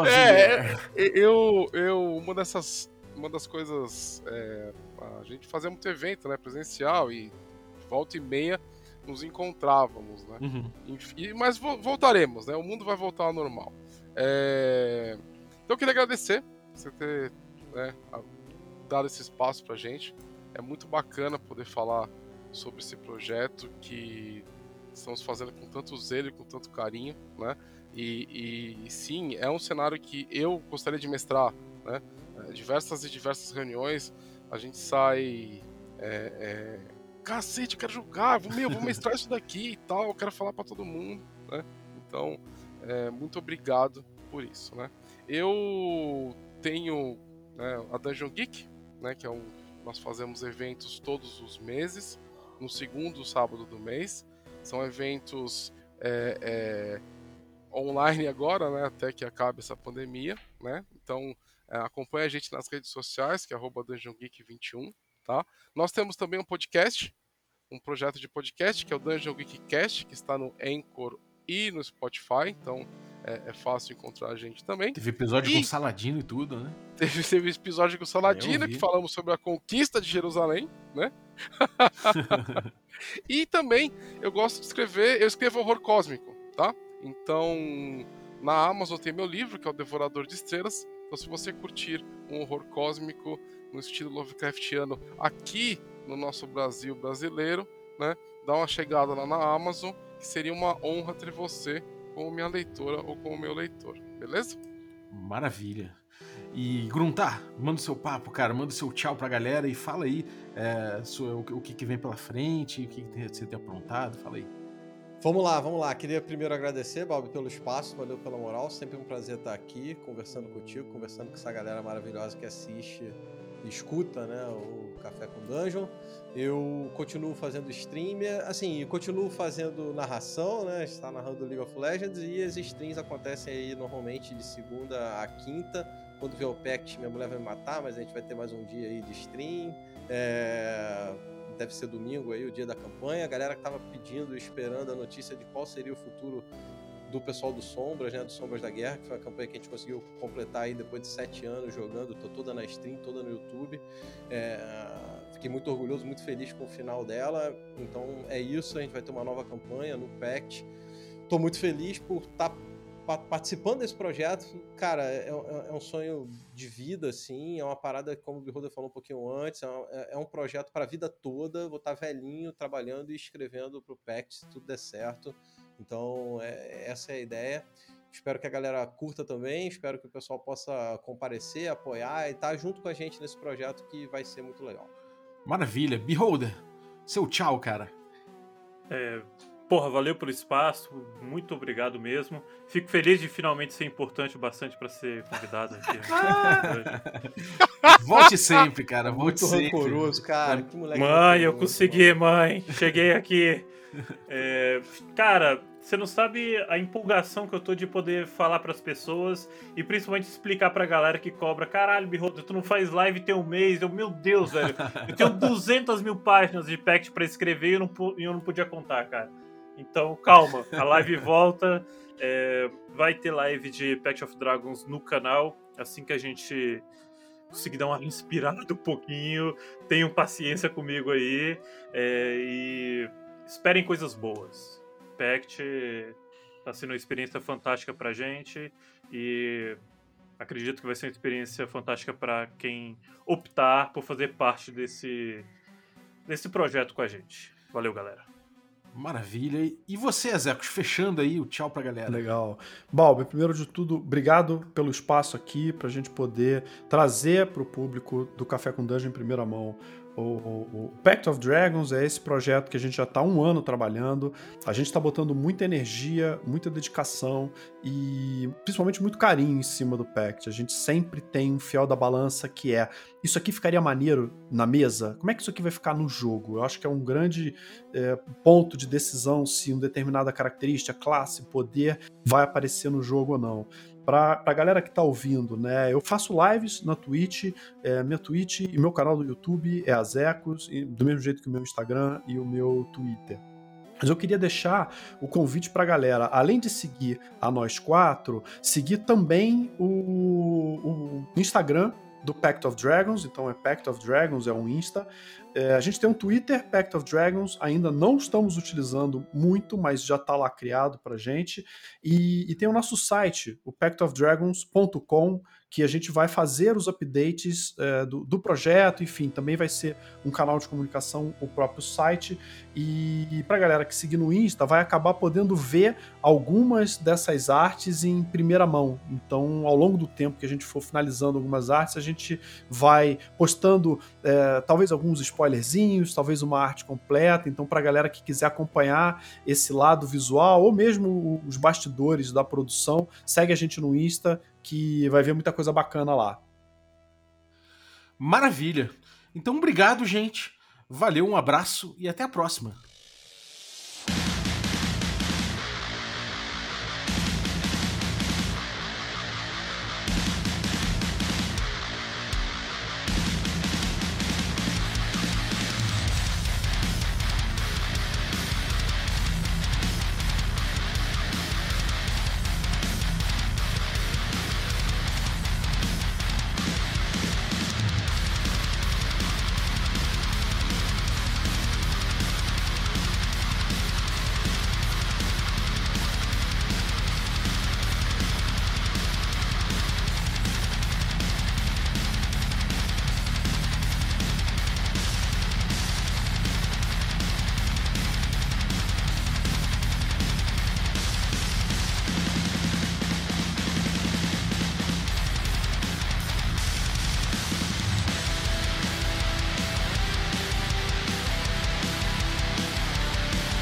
é, é, eu, eu, uma dessas, uma das coisas, é, a gente fazia muito evento, né, presencial e volta e meia nos encontrávamos, né? Uhum. E, mas voltaremos, né? O mundo vai voltar ao normal. É... Então eu queria agradecer você ter né, dado esse espaço pra gente. É muito bacana poder falar sobre esse projeto que estamos fazendo com tanto zelo e com tanto carinho, né? E, e, sim, é um cenário que eu gostaria de mestrar, né? É, diversas e diversas reuniões, a gente sai. É, é, Cacete, eu quero jogar, vou, meu, vou mestrar isso daqui e tal, eu quero falar para todo mundo, né? Então, é, muito obrigado por isso, né? Eu tenho né, a Dungeon Geek, né? Que é um. Nós fazemos eventos todos os meses, no segundo sábado do mês. São eventos é, é, online agora, né, até que acabe essa pandemia, né? Então, é, acompanhe a gente nas redes sociais, que é DungeonGeek21, tá? Nós temos também um podcast, um projeto de podcast, que é o Dungeon Geek Cast, que está no Anchor e no Spotify, então é, é fácil encontrar a gente também. Teve episódio e... com Saladino e tudo, né? Teve, teve episódio com Saladino, que falamos sobre a conquista de Jerusalém, né? e também eu gosto de escrever, eu escrevo horror cósmico, tá? Então, na Amazon tem meu livro, que é o Devorador de Estrelas. Então, se você curtir um horror cósmico no estilo Lovecraftiano aqui no nosso Brasil brasileiro, né, dá uma chegada lá na Amazon, que seria uma honra ter você como minha leitora ou como meu leitor, beleza? Maravilha. E Gruntar, manda o seu papo, cara, manda o seu tchau pra galera e fala aí é, o, que, que vem pela frente, o que você tem aprontado, fala aí. Vamos lá, vamos lá. Queria primeiro agradecer, Bob, pelo espaço, valeu pela moral. Sempre um prazer estar aqui, conversando contigo, conversando com essa galera maravilhosa que assiste e escuta, né, o Café com Dungeon. Eu continuo fazendo stream, assim, continuo fazendo narração, né, está narrando League of Legends e as streams acontecem aí normalmente de segunda a quinta. Quando vier o Pact, minha mulher vai me matar, mas a gente vai ter mais um dia aí de stream. É deve ser domingo aí, o dia da campanha. A galera que tava pedindo, esperando a notícia de qual seria o futuro do pessoal do Sombras, né, do Sombras da Guerra, que foi a campanha que a gente conseguiu completar aí depois de sete anos jogando, tô toda na stream, toda no YouTube. É, fiquei muito orgulhoso, muito feliz com o final dela. Então é isso, a gente vai ter uma nova campanha no Pact. Tô muito feliz por estar tá participando desse projeto, cara, é, é, é, um sonho de vida, assim, é uma parada, como o Beholder falou um pouquinho antes, é, um, é, é um projeto para a vida toda, vou estar tá velhinho, trabalhando e escrevendo para o PACT, se tudo der certo. Então, é, essa é a ideia. Espero que a galera curta também, espero que o pessoal possa comparecer, apoiar e estar tá junto com a gente nesse projeto que vai ser muito legal. Maravilha. Beholder, seu tchau, cara. É, Porra, valeu pelo espaço, muito obrigado mesmo. Fico feliz de finalmente ser importante bastante para ser convidado aqui. Volte sempre, cara. Volte muito sempre. rancoroso, cara. Que moleque mãe, eu consegui, mãe. Cheguei aqui. É, cara, você não sabe a empolgação que eu tô de poder falar para as pessoas e principalmente explicar pra galera que cobra. Caralho, Birroto, tu não faz live tem um mês. Eu, meu Deus, velho. Eu tenho 200 mil páginas de pact para escrever e eu, não, eu não podia contar, cara. Então, calma, a live volta. É, vai ter live de Pact of Dragons no canal. Assim que a gente conseguir dar uma inspirada um pouquinho. Tenham paciência comigo aí. É, e esperem coisas boas. Pact está sendo uma experiência fantástica pra gente. E acredito que vai ser uma experiência fantástica para quem optar por fazer parte desse, desse projeto com a gente. Valeu, galera. Maravilha. E você, Ezecos, fechando aí o tchau pra galera. Legal. Balber, primeiro de tudo, obrigado pelo espaço aqui pra gente poder trazer pro público do Café com Dungeon em primeira mão o, o, o, Pact of Dragons é esse projeto que a gente já está um ano trabalhando. A gente está botando muita energia, muita dedicação e principalmente muito carinho em cima do Pact. A gente sempre tem um fiel da balança que é: isso aqui ficaria maneiro na mesa? Como é que isso aqui vai ficar no jogo? Eu acho que é um grande é, ponto de decisão se uma determinada característica, classe, poder vai aparecer no jogo ou não para a galera que está ouvindo, né? Eu faço lives na Twitch, é, minha Twitch e meu canal do YouTube é Azecos, do mesmo jeito que o meu Instagram e o meu Twitter. Mas eu queria deixar o convite para a galera, além de seguir a nós quatro, seguir também o, o Instagram do Pact of Dragons, então é Pact of Dragons, é um Insta. É, a gente tem um Twitter, Pact of Dragons, ainda não estamos utilizando muito, mas já está lá criado para gente. E, e, tem o nosso site, o pactofdragons.com, que a gente vai fazer os updates é, do, do, projeto, enfim, também vai ser um canal de comunicação, o próprio site. E, e para galera que seguir no Insta, vai acabar podendo ver algumas dessas artes em primeira mão. Então, ao longo do tempo que a gente for finalizando algumas artes, a gente vai postando é, talvez alguns spoilerzinhos, talvez uma arte completa. Então, para a galera que quiser acompanhar esse lado visual ou mesmo os bastidores da produção, segue a gente no Insta que vai ver muita coisa bacana lá. Maravilha. Então, obrigado, gente. Valeu, um abraço e até a próxima.